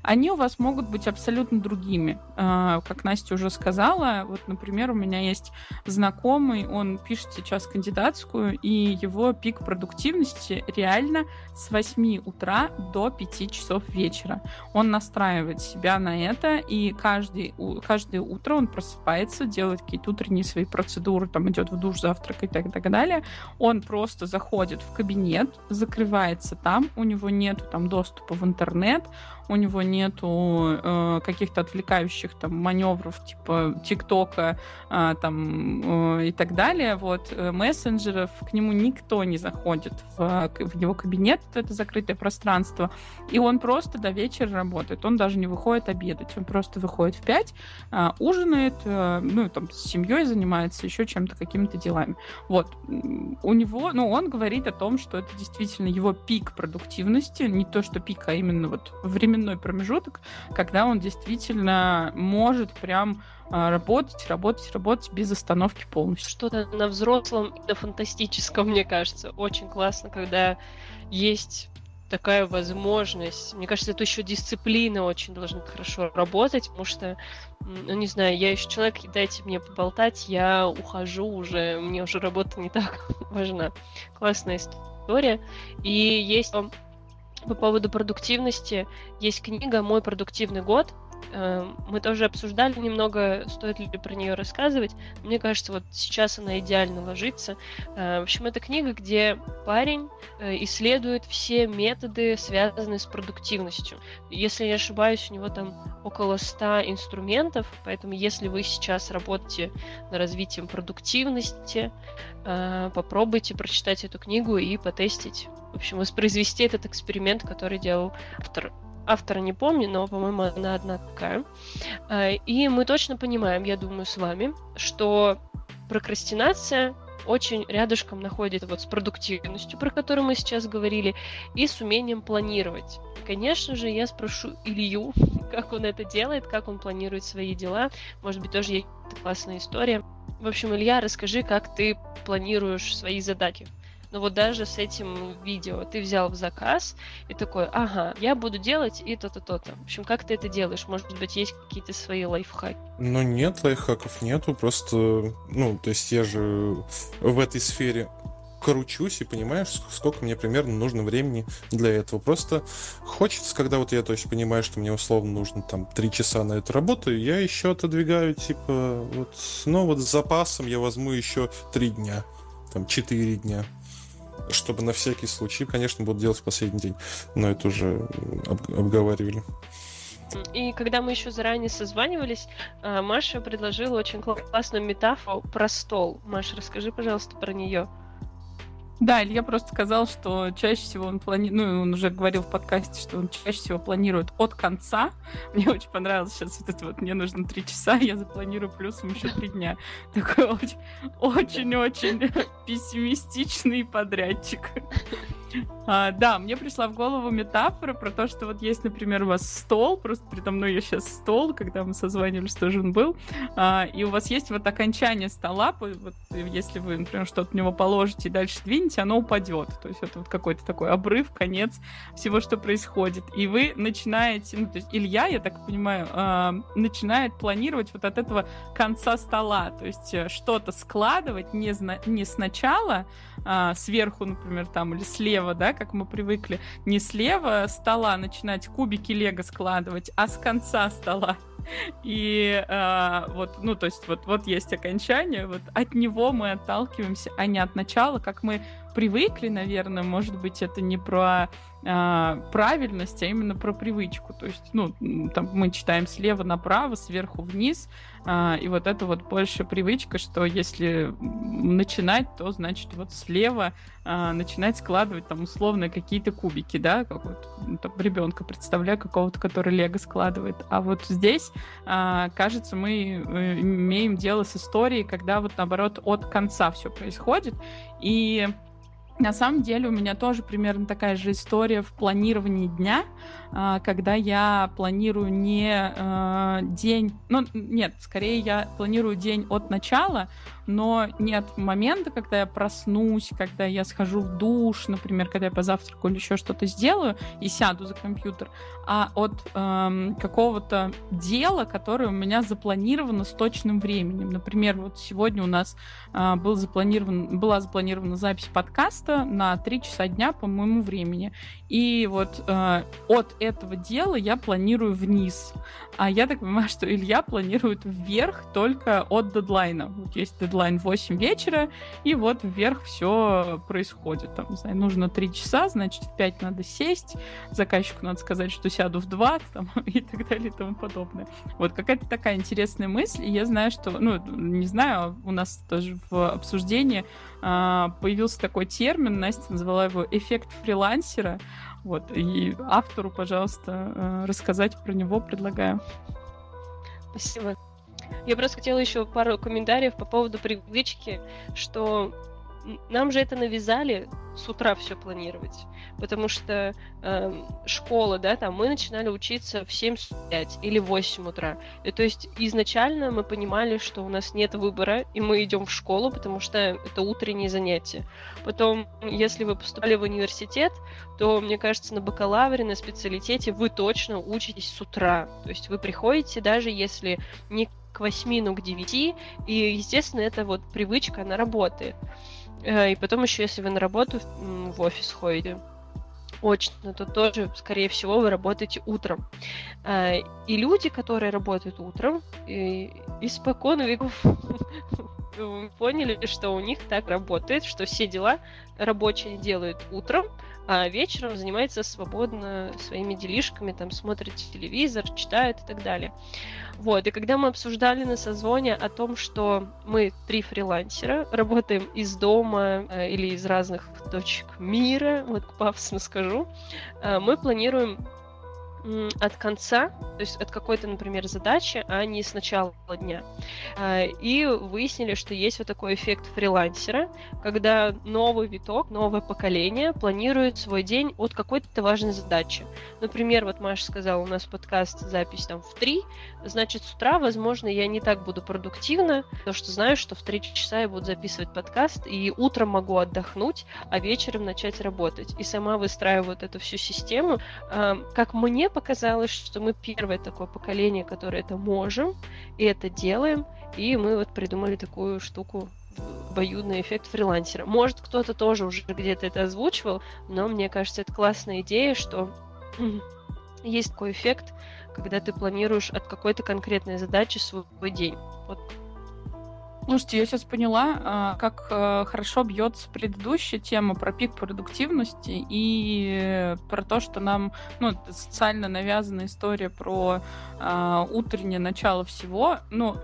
они у вас могут быть абсолютно другими. А, как Настя уже сказала, вот, например, у меня есть знакомый, он пишет сейчас кандидатскую, и его пик продуктивности реально с 8 утра до 5 часов вечера. Он настраивает себя на это, и каждый, каждое утро он просыпается, делает какие-то утренние свои процедуры, там идет в душ, завтракает и так далее. Он просто заходит в кабинет, закрывается там, у него нет там доступа в интернет, у него нету э, каких-то отвлекающих там маневров типа ТикТока э, там э, и так далее, вот э, мессенджеров, к нему никто не заходит в, в его кабинет, это закрытое пространство, и он просто до вечера работает, он даже не выходит обедать, он просто выходит в 5, э, ужинает, э, ну там с семьей занимается, еще чем-то, какими-то делами. Вот у него, ну он говорит о том, что это действительно его пик продуктивности, не то что пик, а именно вот время временной промежуток, когда он действительно может прям а, работать, работать, работать без остановки полностью. Что-то на взрослом и на фантастическом, мне кажется, очень классно, когда есть такая возможность. Мне кажется, это еще дисциплина очень должна хорошо работать, потому что, ну, не знаю, я еще человек, дайте мне поболтать, я ухожу уже, мне уже работа не так *laughs* важна. Классная история. И есть по поводу продуктивности есть книга «Мой продуктивный год». Эм, мы тоже обсуждали немного, стоит ли про нее рассказывать. Мне кажется, вот сейчас она идеально ложится. Э, в общем, это книга, где парень э, исследует все методы, связанные с продуктивностью. Если не ошибаюсь, у него там около 100 инструментов, поэтому если вы сейчас работаете над развитием продуктивности, э, попробуйте прочитать эту книгу и потестить в общем, воспроизвести этот эксперимент, который делал автор. Автора не помню, но, по-моему, она одна такая. А, и мы точно понимаем, я думаю, с вами, что прокрастинация очень рядышком находится вот с продуктивностью, про которую мы сейчас говорили, и с умением планировать. Конечно же, я спрошу Илью, *laughs* как он это делает, как он планирует свои дела. Может быть, тоже есть классная история. В общем, Илья, расскажи, как ты планируешь свои задачи. Но вот даже с этим видео ты взял в заказ и такой, ага, я буду делать и то-то, то-то. В общем, как ты это делаешь? Может быть, есть какие-то свои лайфхаки? Ну, нет, лайфхаков нету, просто, ну, то есть я же в этой сфере кручусь и понимаешь, сколько мне примерно нужно времени для этого. Просто хочется, когда вот я точно понимаю, что мне условно нужно там три часа на эту работу, я еще отодвигаю, типа, вот, ну вот с запасом я возьму еще три дня, там, четыре дня чтобы на всякий случай, конечно, буду делать в последний день, но это уже об- обговаривали. И когда мы еще заранее созванивались, а, Маша предложила очень классную метафору про стол. Маша, расскажи, пожалуйста, про нее. Да, Илья просто сказал, что чаще всего он планирует, ну, он уже говорил в подкасте, что он чаще всего планирует от конца. *laughs* Мне очень понравилось сейчас вот это вот, мне нужно три часа, я запланирую плюсом еще три дня. *laughs* Такой очень-очень *laughs* пессимистичный подрядчик. А, да, мне пришла в голову метафора про то, что вот есть, например, у вас стол, просто передо мной я сейчас стол, когда мы созванивались, тоже он был, а, и у вас есть вот окончание стола, вот если вы, например, что-то в него положите и дальше двинете, прикинете, оно упадет. То есть это вот какой-то такой обрыв, конец всего, что происходит. И вы начинаете, ну, то есть Илья, я так понимаю, э, начинает планировать вот от этого конца стола. То есть э, что-то складывать не, зна- не сначала, э, сверху, например, там, или слева, да, как мы привыкли, не слева стола начинать кубики лего складывать, а с конца стола. И э, вот, ну, то есть вот, вот есть окончание, вот от него мы отталкиваемся, а не от начала, как мы привыкли, наверное, может быть, это не про э, правильность, а именно про привычку. То есть, ну, там мы читаем слева направо, сверху вниз, э, и вот это вот больше привычка, что если начинать, то значит вот слева э, начинать складывать там условно какие-то кубики, да, как вот ну, там, ребенка представляю какого-то, который лего складывает. А вот здесь, э, кажется, мы э, имеем дело с историей, когда вот наоборот от конца все происходит, и на самом деле у меня тоже примерно такая же история в планировании дня, а, когда я планирую не а, день, ну нет, скорее я планирую день от начала, но не от момента, когда я проснусь, когда я схожу в душ, например, когда я позавтракаю или еще что-то сделаю и сяду за компьютер, а от эм, какого-то дела, которое у меня запланировано с точным временем. Например, вот сегодня у нас э, был запланирован, была запланирована запись подкаста на 3 часа дня по моему времени. И вот э, от этого дела я планирую вниз. А я так понимаю, что Илья планирует вверх только от дедлайна. Вот есть дедлайн 8 вечера, и вот вверх все происходит. Там, не знаю, нужно 3 часа, значит, в 5 надо сесть, заказчику надо сказать, что сяду в 2, *laughs* там, и так далее и тому подобное. Вот какая-то такая интересная мысль, и я знаю, что, ну, не знаю, у нас тоже в обсуждении а, появился такой термин, Настя назвала его эффект фрилансера. Вот, и автору, пожалуйста, э, рассказать про него предлагаю. Спасибо. Я просто хотела еще пару комментариев по поводу привычки, что нам же это навязали с утра все планировать, потому что э, школа, да, там мы начинали учиться в 7.05 или 8 утра. И, то есть изначально мы понимали, что у нас нет выбора, и мы идем в школу, потому что это утренние занятия. Потом, если вы поступали в университет, то, мне кажется, на бакалавре, на специалитете вы точно учитесь с утра. То есть вы приходите, даже если не к 8, но к 9, и, естественно, это вот привычка, она работает. Э, и потом еще, если вы на работу в офис ходите, очно, то тоже, скорее всего, вы работаете утром. Э, и люди, которые работают утром, испокон веков *laughs* поняли, что у них так работает, что все дела рабочие делают утром, а вечером занимается свободно своими делишками, там смотрит телевизор, читает и так далее. Вот, и когда мы обсуждали на созвоне о том, что мы три фрилансера, работаем из дома э, или из разных точек мира, вот пафосно скажу, э, мы планируем от конца, то есть от какой-то, например, задачи, а не с начала дня. А, и выяснили, что есть вот такой эффект фрилансера, когда новый виток, новое поколение планирует свой день от какой-то важной задачи. Например, вот Маша сказала, у нас подкаст, запись там в 3, значит, с утра, возможно, я не так буду продуктивна, потому что знаю, что в 3 часа я буду записывать подкаст, и утром могу отдохнуть, а вечером начать работать. И сама выстраиваю вот эту всю систему. Как мне показалось, что мы первое такое поколение, которое это можем, и это делаем, и мы вот придумали такую штуку обоюдный эффект фрилансера. Может, кто-то тоже уже где-то это озвучивал, но мне кажется, это классная идея, что *clears throat* есть такой эффект, когда ты планируешь от какой-то конкретной задачи свой день. Вот Слушайте, я сейчас поняла, а, как э, хорошо бьется предыдущая тема про пик продуктивности и про то, что нам ну, социально навязанная история про э, утреннее начало всего. Ну,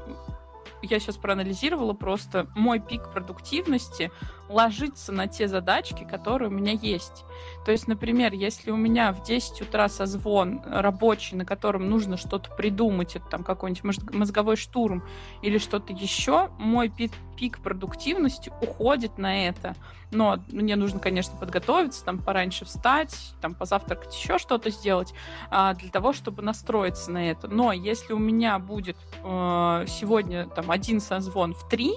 я сейчас проанализировала просто мой пик продуктивности ложится на те задачки, которые у меня есть. То есть, например, если у меня в 10 утра созвон рабочий, на котором нужно что-то придумать, это там какой-нибудь мозговой штурм или что-то еще, мой пик, пик продуктивности уходит на это. Но мне нужно, конечно, подготовиться, там пораньше встать, там позавтракать, еще что-то сделать а, для того, чтобы настроиться на это. Но если у меня будет э, сегодня там один созвон в три,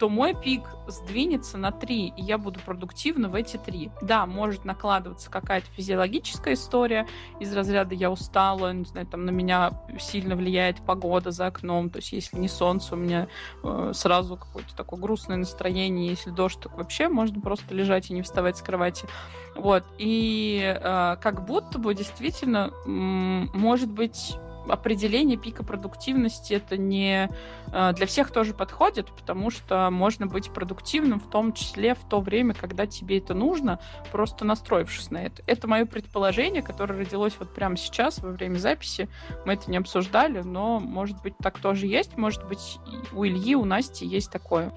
то мой пик сдвинется на 3, и я буду продуктивна в эти 3. Да, может накладываться какая-то физиологическая история из разряда «я устала», не знаю, там на меня сильно влияет погода за окном, то есть если не солнце, у меня э, сразу какое-то такое грустное настроение, если дождь, так вообще можно просто лежать и не вставать с кровати. Вот, и э, как будто бы действительно, может быть, определение пика продуктивности это не э, для всех тоже подходит, потому что можно быть продуктивным в том числе в то время, когда тебе это нужно, просто настроившись на это. Это мое предположение, которое родилось вот прямо сейчас, во время записи. Мы это не обсуждали, но, может быть, так тоже есть. Может быть, у Ильи, у Насти есть такое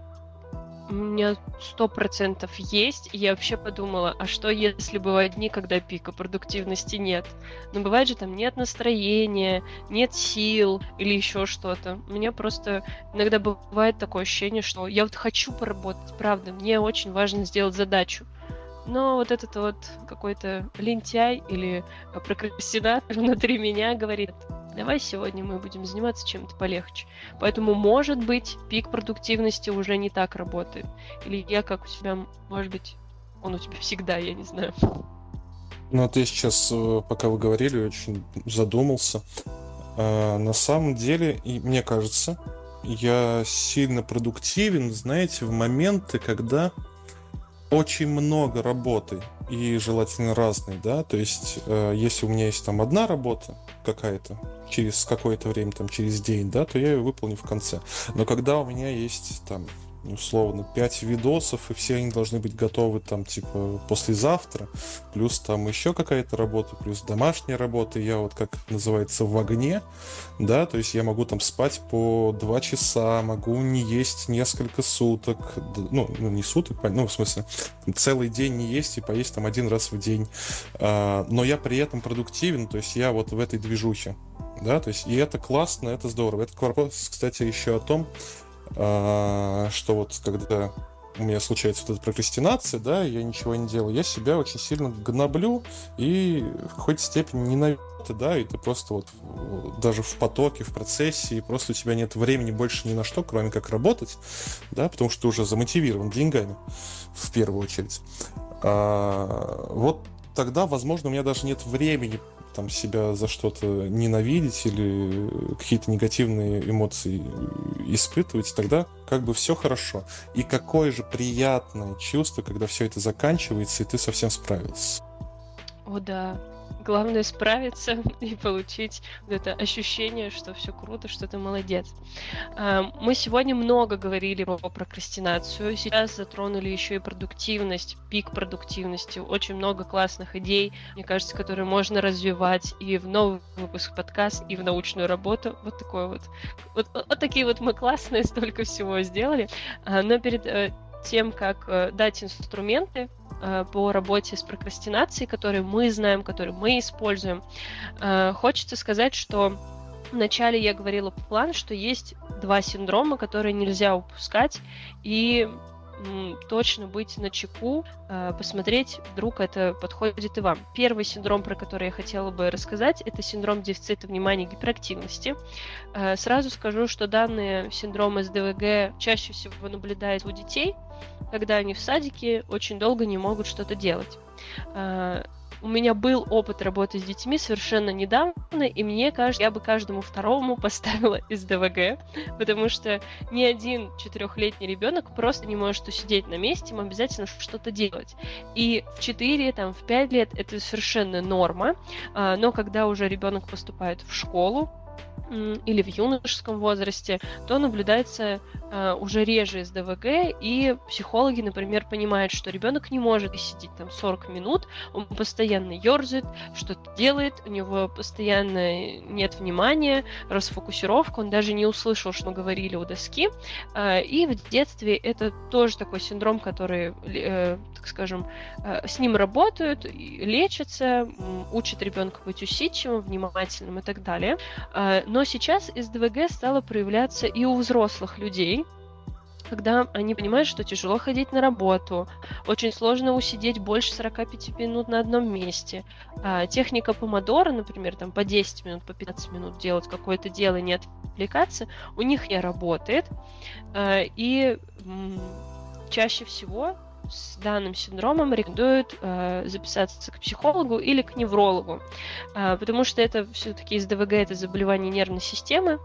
у меня сто процентов есть. И я вообще подумала, а что если бывают дни, когда пика продуктивности нет? Но бывает же там нет настроения, нет сил или еще что-то. У меня просто иногда бывает такое ощущение, что я вот хочу поработать, правда, мне очень важно сделать задачу. Но вот этот вот какой-то лентяй или прокрастинатор *laughs* внутри меня говорит, давай сегодня мы будем заниматься чем-то полегче. Поэтому, может быть, пик продуктивности уже не так работает. Или я как у тебя, может быть, он у тебя всегда, я не знаю. Ну, я сейчас, э, пока вы говорили, очень задумался. А, на самом деле, и мне кажется, я сильно продуктивен, знаете, в моменты, когда очень много работы и желательно разной, да, то есть э, если у меня есть там одна работа какая-то через какое-то время, там через день, да, то я ее выполню в конце. Но когда у меня есть там условно 5 видосов, и все они должны быть готовы там типа послезавтра, плюс там еще какая-то работа, плюс домашняя работа, я вот как называется в огне, да, то есть я могу там спать по 2 часа, могу не есть несколько суток, ну, ну не суток, ну, в смысле, целый день не есть и поесть там один раз в день, а, но я при этом продуктивен, то есть я вот в этой движухе, да, то есть и это классно, это здорово. Это вопрос, кстати, еще о том, что вот когда у меня случается вот эта прокрастинация, да, я ничего не делаю, я себя очень сильно гноблю и в какой-то степени ненавижу, да, и ты просто вот даже в потоке, в процессе, и просто у тебя нет времени больше ни на что, кроме как работать, да, потому что ты уже замотивирован деньгами в первую очередь. А, вот тогда, возможно, у меня даже нет времени там себя за что-то ненавидеть или какие-то негативные эмоции испытывать, тогда как бы все хорошо. И какое же приятное чувство, когда все это заканчивается, и ты совсем справился. О да, Главное справиться *laughs* и получить вот это ощущение, что все круто, что ты молодец. А, мы сегодня много говорили про прокрастинацию. Сейчас затронули еще и продуктивность, пик продуктивности. Очень много классных идей, мне кажется, которые можно развивать и в новый выпуск подкаст, и в научную работу. Вот такое вот. Вот, вот такие вот мы классные, *laughs* столько всего сделали. А, но перед э, тем, как э, дать инструменты по работе с прокрастинацией, которые мы знаем, которые мы используем, э, хочется сказать, что Вначале я говорила план, что есть два синдрома, которые нельзя упускать, и точно быть на чеку, э, посмотреть, вдруг это подходит и вам. Первый синдром, про который я хотела бы рассказать, это синдром дефицита внимания и гиперактивности. Э, сразу скажу, что данные синдрома СДВГ чаще всего наблюдаются у детей, когда они в садике очень долго не могут что-то делать. Э, у меня был опыт работы с детьми совершенно недавно, и мне кажется, я бы каждому второму *laughs* поставила из ДВГ, потому что ни один четырехлетний ребенок просто не может усидеть на месте, ему обязательно что-то делать. И в 4, там, в 5 лет это совершенно норма, а, но когда уже ребенок поступает в школу, или в юношеском возрасте, то наблюдается э, уже реже из ДВГ, и психологи, например, понимают, что ребенок не может сидеть там 40 минут, он постоянно ерзает, что-то делает, у него постоянно нет внимания, расфокусировка, он даже не услышал, что говорили у доски, э, и в детстве это тоже такой синдром, который, э, так скажем, э, с ним работают, лечатся, учат ребенка быть усидчивым, внимательным и так далее. Э, но сейчас СДВГ стало проявляться и у взрослых людей. когда они понимают, что тяжело ходить на работу, очень сложно усидеть больше 45 минут на одном месте. А, техника помодора, например, там по 10 минут, по 15 минут делать какое-то дело не отвлекаться, у них не работает. А, и чаще всего с данным синдромом рекомендуют э, записаться к психологу или к неврологу, э, потому что это все-таки из ДВГ это заболевание нервной системы.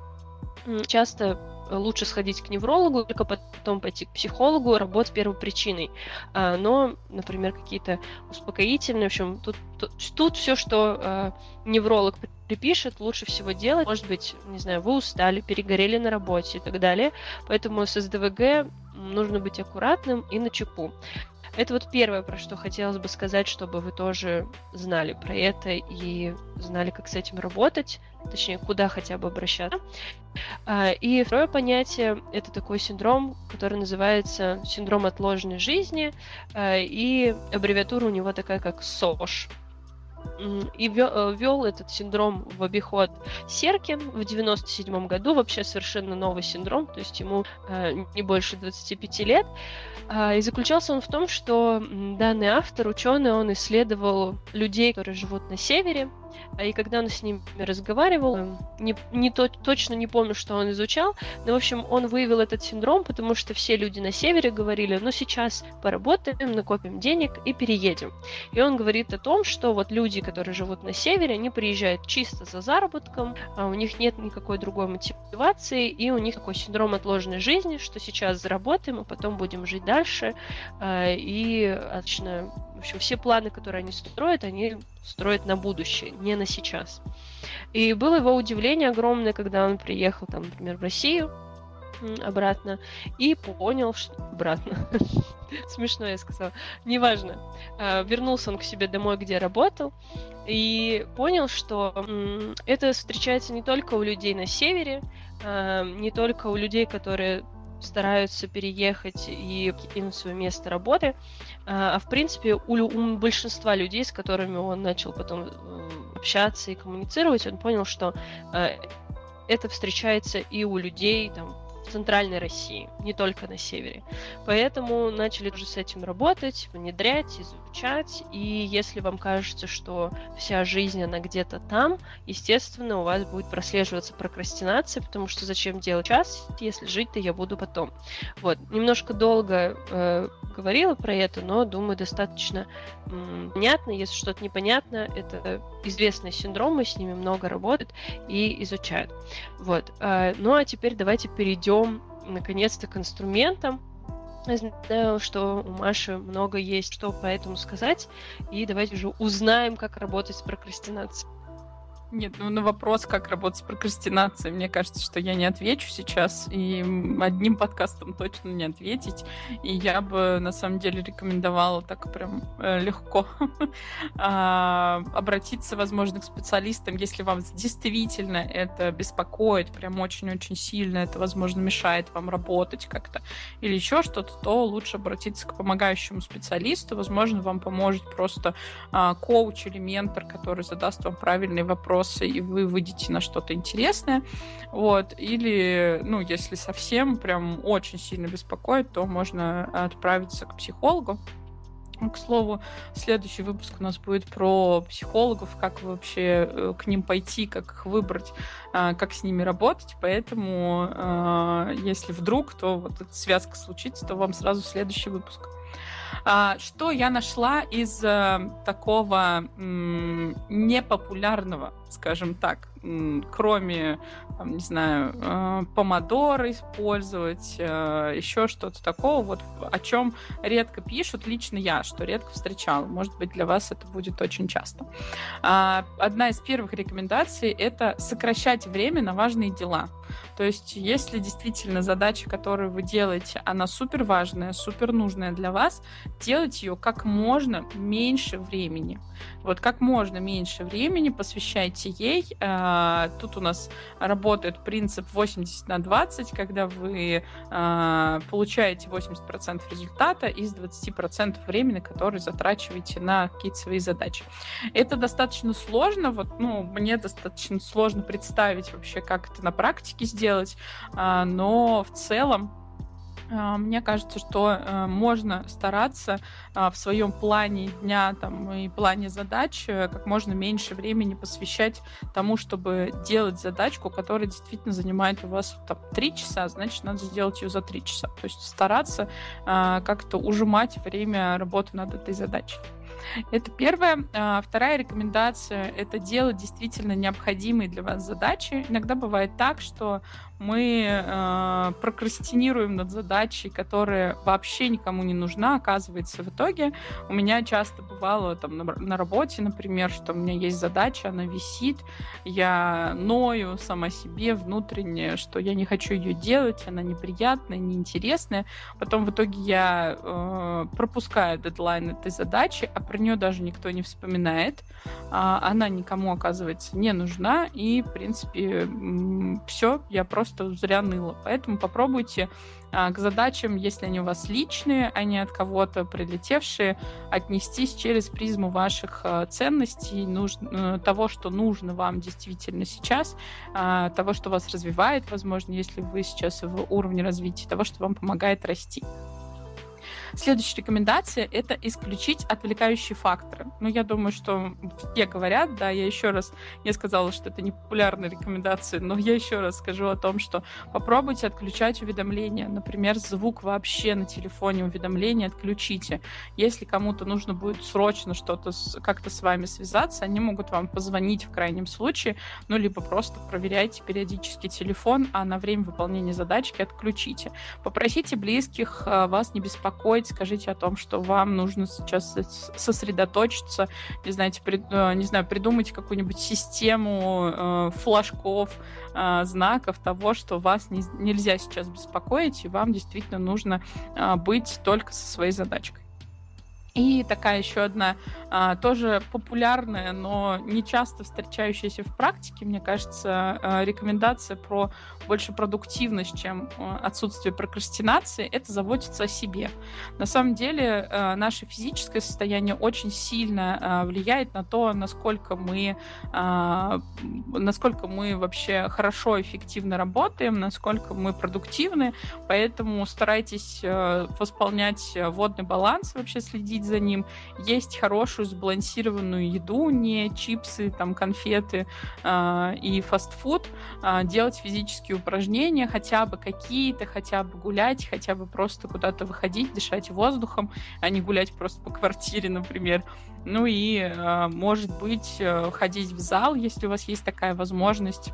Часто лучше сходить к неврологу, только потом пойти к психологу, работать первопричиной. А, но, например, какие-то успокоительные, в общем, тут, тут, тут все, что а, невролог припишет, лучше всего делать. Может быть, не знаю, вы устали, перегорели на работе и так далее. Поэтому с СДВГ нужно быть аккуратным и на чеку. Это вот первое, про что хотелось бы сказать, чтобы вы тоже знали про это и знали, как с этим работать, точнее, куда хотя бы обращаться. А, и второе понятие — это такой синдром, который называется синдром отложенной жизни, а, и аббревиатура у него такая, как СОЖ и ввел э, этот синдром в обиход Серкин в 97 году, вообще совершенно новый синдром, то есть ему э, не больше 25 лет. Э, и заключался он в том, что данный автор, ученый, он исследовал людей, которые живут на севере, а и когда он с ними разговаривал, эм, не, не то, точно не помню, что он изучал, но, в общем, он выявил этот синдром, потому что все люди на севере говорили, ну, сейчас поработаем, накопим денег и переедем. И он говорит о том, что вот люди, которые живут на севере, они приезжают чисто за заработком, а у них нет никакой другой мотивации, и у них такой синдром отложенной жизни, что сейчас заработаем, а потом будем жить дальше, а, и отлично в общем, все планы, которые они строят, они строят на будущее, не на сейчас. И было его удивление огромное, когда он приехал, там, например, в Россию обратно и понял, что... *laughs* Обратно. *laughs* Смешно я сказала. Неважно. А, вернулся он к себе домой, где работал, и понял, что это встречается не только у людей на севере, а, не только у людей, которые стараются переехать и покинуть свое место работы, а, а в принципе у, у большинства людей, с которыми он начал потом э, общаться и коммуницировать, он понял, что э, это встречается и у людей там, центральной России, не только на севере. Поэтому начали уже с этим работать, внедрять. И если вам кажется, что вся жизнь, она где-то там, естественно, у вас будет прослеживаться прокрастинация, потому что зачем делать час, если жить-то я буду потом. Вот, немножко долго э, говорила про это, но, думаю, достаточно м, понятно. Если что-то непонятно, это известный синдром, мы с ними много работают и изучают. Вот. Э, ну а теперь давайте перейдем наконец-то к инструментам. Я знаю, что у Маши много есть что по этому сказать, и давайте уже узнаем, как работать с прокрастинацией. Нет, ну на вопрос, как работать с прокрастинацией, мне кажется, что я не отвечу сейчас, и одним подкастом точно не ответить. И я бы, на самом деле, рекомендовала так прям э, легко *laughs* а, обратиться, возможно, к специалистам, если вам действительно это беспокоит, прям очень-очень сильно, это, возможно, мешает вам работать как-то или еще что-то, то лучше обратиться к помогающему специалисту. Возможно, вам поможет просто а, коуч или ментор, который задаст вам правильный вопрос вопросы, и вы выйдете на что-то интересное. Вот. Или, ну, если совсем прям очень сильно беспокоит, то можно отправиться к психологу. К слову, следующий выпуск у нас будет про психологов, как вообще э, к ним пойти, как их выбрать, а, как с ними работать. Поэтому, а, если вдруг, то вот эта связка случится, то вам сразу следующий выпуск. А, что я нашла из э, такого непопулярного, скажем так, кроме, там, не знаю, э, помодоры использовать, э, еще что-то такого, вот о чем редко пишут лично я, что редко встречала. Может быть, для вас это будет очень часто. А, одна из первых рекомендаций — это сокращать время на важные дела. То есть, если действительно задача, которую вы делаете, она супер важная, супер нужная для вас, делать ее как можно меньше времени. Вот как можно меньше времени посвящайте ей. А, тут у нас работает принцип 80 на 20, когда вы а, получаете 80% результата из 20% времени, которое затрачиваете на какие-то свои задачи. Это достаточно сложно, вот, ну, мне достаточно сложно представить вообще, как это на практике сделать, а, но в целом мне кажется, что э, можно стараться а, в своем плане дня там, и плане задач э, как можно меньше времени посвящать тому, чтобы делать задачку, которая действительно занимает у вас там, 3 часа, значит, надо сделать ее за 3 часа. То есть стараться а, как-то ужимать время работы над этой задачей. Это первое. Вторая рекомендация — это делать действительно необходимые для вас задачи. Иногда бывает так, что мы э, прокрастинируем над задачей, которая вообще никому не нужна, оказывается, в итоге. У меня часто бывало там на, на работе, например, что у меня есть задача, она висит, я ною сама себе внутренне, что я не хочу ее делать, она неприятная, неинтересная. Потом в итоге я э, пропускаю дедлайн этой задачи, а про нее даже никто не вспоминает. А, она никому, оказывается, не нужна, и, в принципе, все, я просто просто зря ныло. Поэтому попробуйте а, к задачам, если они у вас личные, а не от кого-то прилетевшие, отнестись через призму ваших а, ценностей, нуж... Э, того, что нужно вам действительно сейчас, а, того, что вас развивает, возможно, если вы сейчас в уровне развития, того, что вам помогает расти. Следующая рекомендация — это исключить отвлекающие факторы. Ну, я думаю, что все говорят, да, я еще раз, я сказала, что это не популярная рекомендация, но я еще раз скажу о том, что попробуйте отключать уведомления. Например, звук вообще на телефоне уведомления отключите. Если кому-то нужно будет срочно что-то как-то с вами связаться, они могут вам позвонить в крайнем случае, ну, либо просто проверяйте периодически телефон, а на время выполнения задачки отключите. Попросите близких а, вас не беспокоить успокоить, скажите о том, что вам нужно сейчас сосредоточиться, не, знаете, при, э, не знаю, придумать какую-нибудь систему э, флажков, э, знаков того, что вас не, нельзя сейчас беспокоить, и вам действительно нужно э, быть только со своей задачкой. И такая еще одна а, тоже популярная, но не часто встречающаяся в практике, мне кажется, а, рекомендация про больше продуктивность, чем а, отсутствие прокрастинации, это заботиться о себе. На самом деле наше физическое состояние очень сильно влияет на то, насколько мы, насколько мы вообще хорошо, эффективно работаем, насколько мы продуктивны, поэтому старайтесь восполнять водный баланс, вообще следить за ним, есть хорошую сбалансированную еду, не чипсы, там, конфеты э, и фастфуд, э, делать физические упражнения, хотя бы какие-то, хотя бы гулять, хотя бы просто куда-то выходить, дышать воздухом, а не гулять просто по квартире, например. Ну и, э, может быть, э, ходить в зал, если у вас есть такая возможность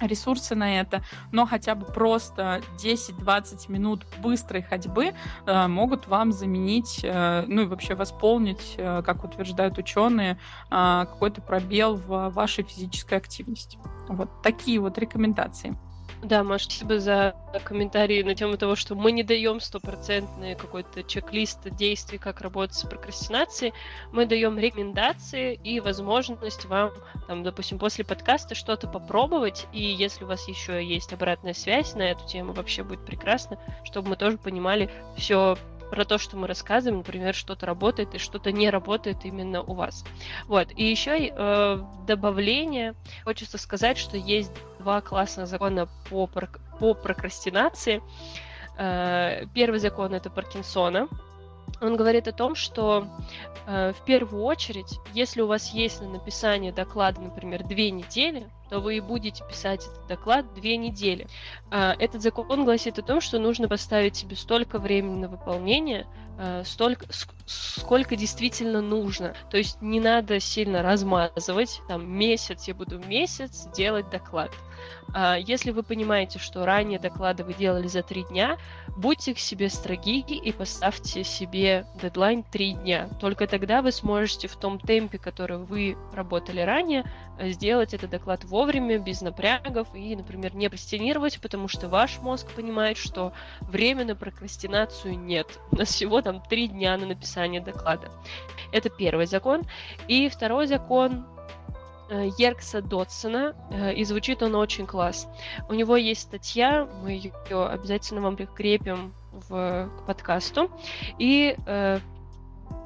ресурсы на это, но хотя бы просто 10-20 минут быстрой ходьбы э, могут вам заменить, э, ну и вообще восполнить, э, как утверждают ученые, э, какой-то пробел в вашей физической активности. Вот такие вот рекомендации. Да, Маш, спасибо за комментарии на тему того, что мы не даем стопроцентный какой-то чек-лист действий, как работать с прокрастинацией. Мы даем рекомендации и возможность вам, там, допустим, после подкаста что-то попробовать. И если у вас еще есть обратная связь на эту тему, вообще будет прекрасно, чтобы мы тоже понимали все про то, что мы рассказываем, например, что-то работает и что-то не работает именно у вас. Вот. И еще э, добавление. Хочется сказать, что есть два классных закона по, по прокрастинации. Э, первый закон это Паркинсона. Он говорит о том, что э, в первую очередь, если у вас есть на написание доклада, например, две недели, то вы и будете писать этот доклад две недели. Э, этот закон гласит о том, что нужно поставить себе столько времени на выполнение, столько, сколько действительно нужно. То есть не надо сильно размазывать, там месяц я буду месяц делать доклад. А, если вы понимаете, что ранее доклады вы делали за три дня, будьте к себе строги и поставьте себе дедлайн три дня. Только тогда вы сможете в том темпе, который вы работали ранее, сделать этот доклад вовремя, без напрягов и, например, не прокрастинировать, потому что ваш мозг понимает, что времени на прокрастинацию нет. *laughs* У нас всего там три дня на написание доклада. Это первый закон. И второй закон Э, Еркса Дотсона, э, и звучит он очень класс. У него есть статья, мы ее обязательно вам прикрепим в, к подкасту. И э,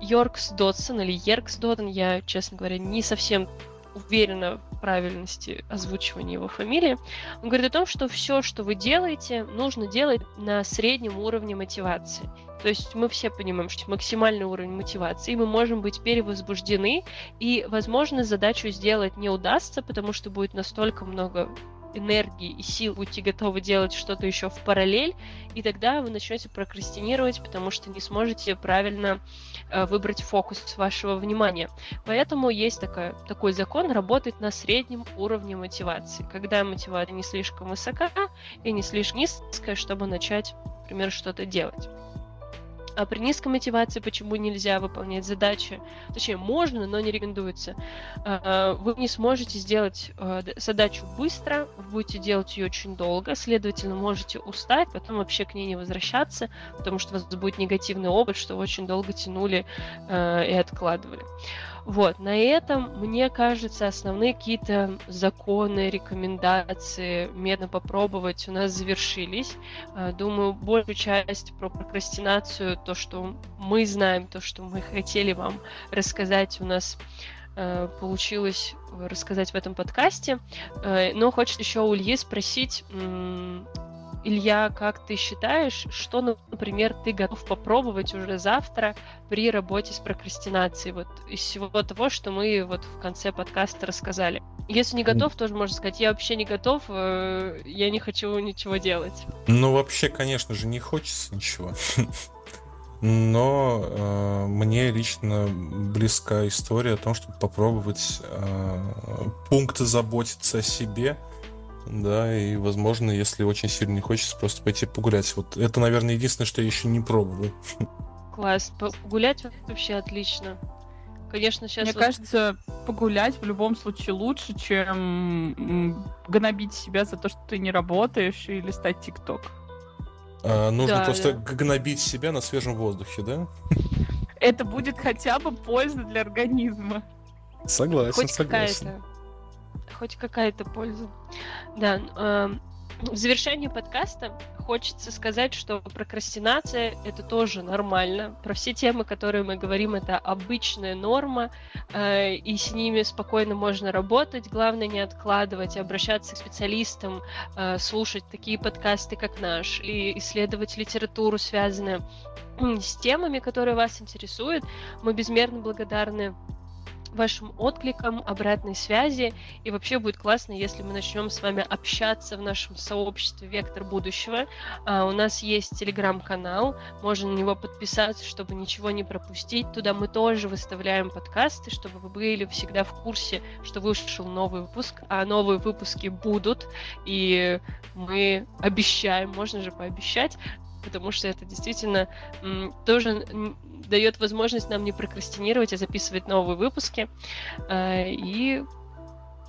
Йоркс Дотсон или Еркс Доттон, я, честно говоря, не совсем уверена правильности озвучивания его фамилии. Он говорит о том, что все, что вы делаете, нужно делать на среднем уровне мотивации. То есть мы все понимаем, что максимальный уровень мотивации, мы можем быть перевозбуждены, и, возможно, задачу сделать не удастся, потому что будет настолько много энергии и сил будете готовы делать что-то еще в параллель, и тогда вы начнете прокрастинировать, потому что не сможете правильно выбрать фокус вашего внимания. Поэтому есть такая, такой закон работать на среднем уровне мотивации, когда мотивация не слишком высока и не слишком низкая, чтобы начать, например, что-то делать. А при низкой мотивации почему нельзя выполнять задачи? Точнее, можно, но не рекомендуется. А, вы не сможете сделать а, задачу быстро, вы будете делать ее очень долго, следовательно, можете устать, потом вообще к ней не возвращаться, потому что у вас будет негативный опыт, что вы очень долго тянули а, и откладывали. Вот, на этом, мне кажется, основные какие-то законы, рекомендации, медно попробовать у нас завершились. А, думаю, большую часть про прокрастинацию, то, что мы знаем, то, что мы хотели вам рассказать, у нас а, получилось рассказать в этом подкасте. А, но хочется еще у Ильи спросить, Илья, как ты считаешь, что, например, ты готов попробовать уже завтра при работе с прокрастинацией, вот из всего того, что мы вот в конце подкаста рассказали? Если не готов, тоже можно сказать, я вообще не готов, э, я не хочу ничего делать. Ну, вообще, конечно же, не хочется ничего. *laughs* Но э, мне лично близка история о том, чтобы попробовать э, пункты заботиться о себе, да, и, возможно, если очень сильно не хочется, просто пойти погулять. Вот это, наверное, единственное, что я еще не пробовал. Класс, погулять вообще отлично. Конечно, сейчас... Мне вот... кажется, погулять в любом случае лучше, чем гнобить себя за то, что ты не работаешь и листать ТикТок. А, нужно да, просто да. гнобить себя на свежем воздухе, да? Это будет хотя бы польза для организма. Согласен, Хоть согласен. Хоть какая-то польза. Да, э, в завершении подкаста хочется сказать, что прокрастинация — это тоже нормально. Про все темы, которые мы говорим, это обычная норма, э, и с ними спокойно можно работать. Главное не откладывать, обращаться к специалистам, э, слушать такие подкасты, как наш, и исследовать литературу, связанную с темами, которые вас интересуют. Мы безмерно благодарны вашим откликам, обратной связи. И вообще будет классно, если мы начнем с вами общаться в нашем сообществе «Вектор будущего». А, у нас есть телеграм-канал, можно на него подписаться, чтобы ничего не пропустить. Туда мы тоже выставляем подкасты, чтобы вы были всегда в курсе, что вышел новый выпуск, а новые выпуски будут. И мы обещаем, можно же пообещать, потому что это действительно тоже дает возможность нам не прокрастинировать, а записывать новые выпуски. А, и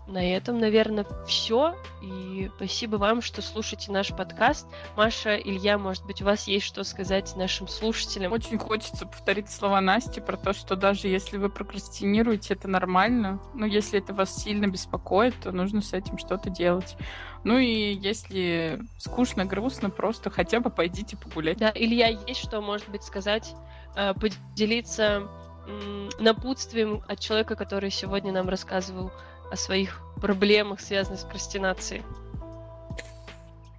на этом, наверное, все. И спасибо вам, что слушаете наш подкаст. Маша, Илья, может быть, у вас есть что сказать нашим слушателям? Очень хочется повторить слова Насти про то, что даже если вы прокрастинируете, это нормально. Но если это вас сильно беспокоит, то нужно с этим что-то делать. Ну и если скучно, грустно, просто хотя бы пойдите погулять. Да, Илья, есть что, может быть, сказать, поделиться напутствием от человека, который сегодня нам рассказывал о своих проблемах, связанных с прокрастинацией?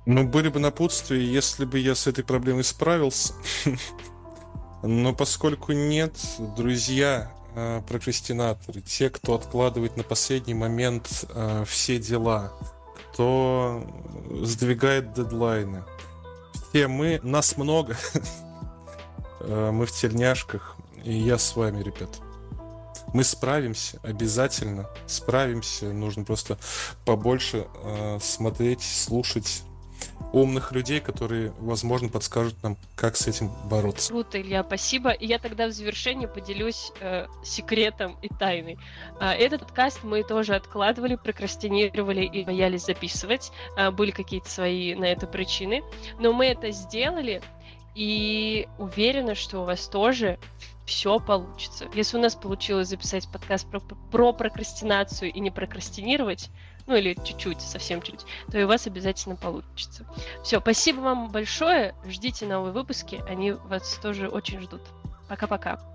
Ну, были бы напутствия, если бы я с этой проблемой справился. *laughs* Но поскольку нет, друзья, э, прокрастинаторы, те, кто откладывает на последний момент э, все дела, кто сдвигает дедлайны, все мы, нас много, э, *laughs* мы в тельняшках, и я с вами, ребят. Мы справимся, обязательно справимся. Нужно просто побольше э, смотреть, слушать умных людей, которые, возможно, подскажут нам, как с этим бороться. Круто, Илья, спасибо. И я тогда в завершении поделюсь э, секретом и тайной. Э, этот подкаст мы тоже откладывали, прокрастинировали и боялись записывать. Э, были какие-то свои на это причины. Но мы это сделали, и уверена, что у вас тоже все получится. Если у нас получилось записать подкаст про, про прокрастинацию и не прокрастинировать, ну или чуть-чуть, совсем чуть, то и у вас обязательно получится. Все, спасибо вам большое, ждите новые выпуски, они вас тоже очень ждут. Пока-пока.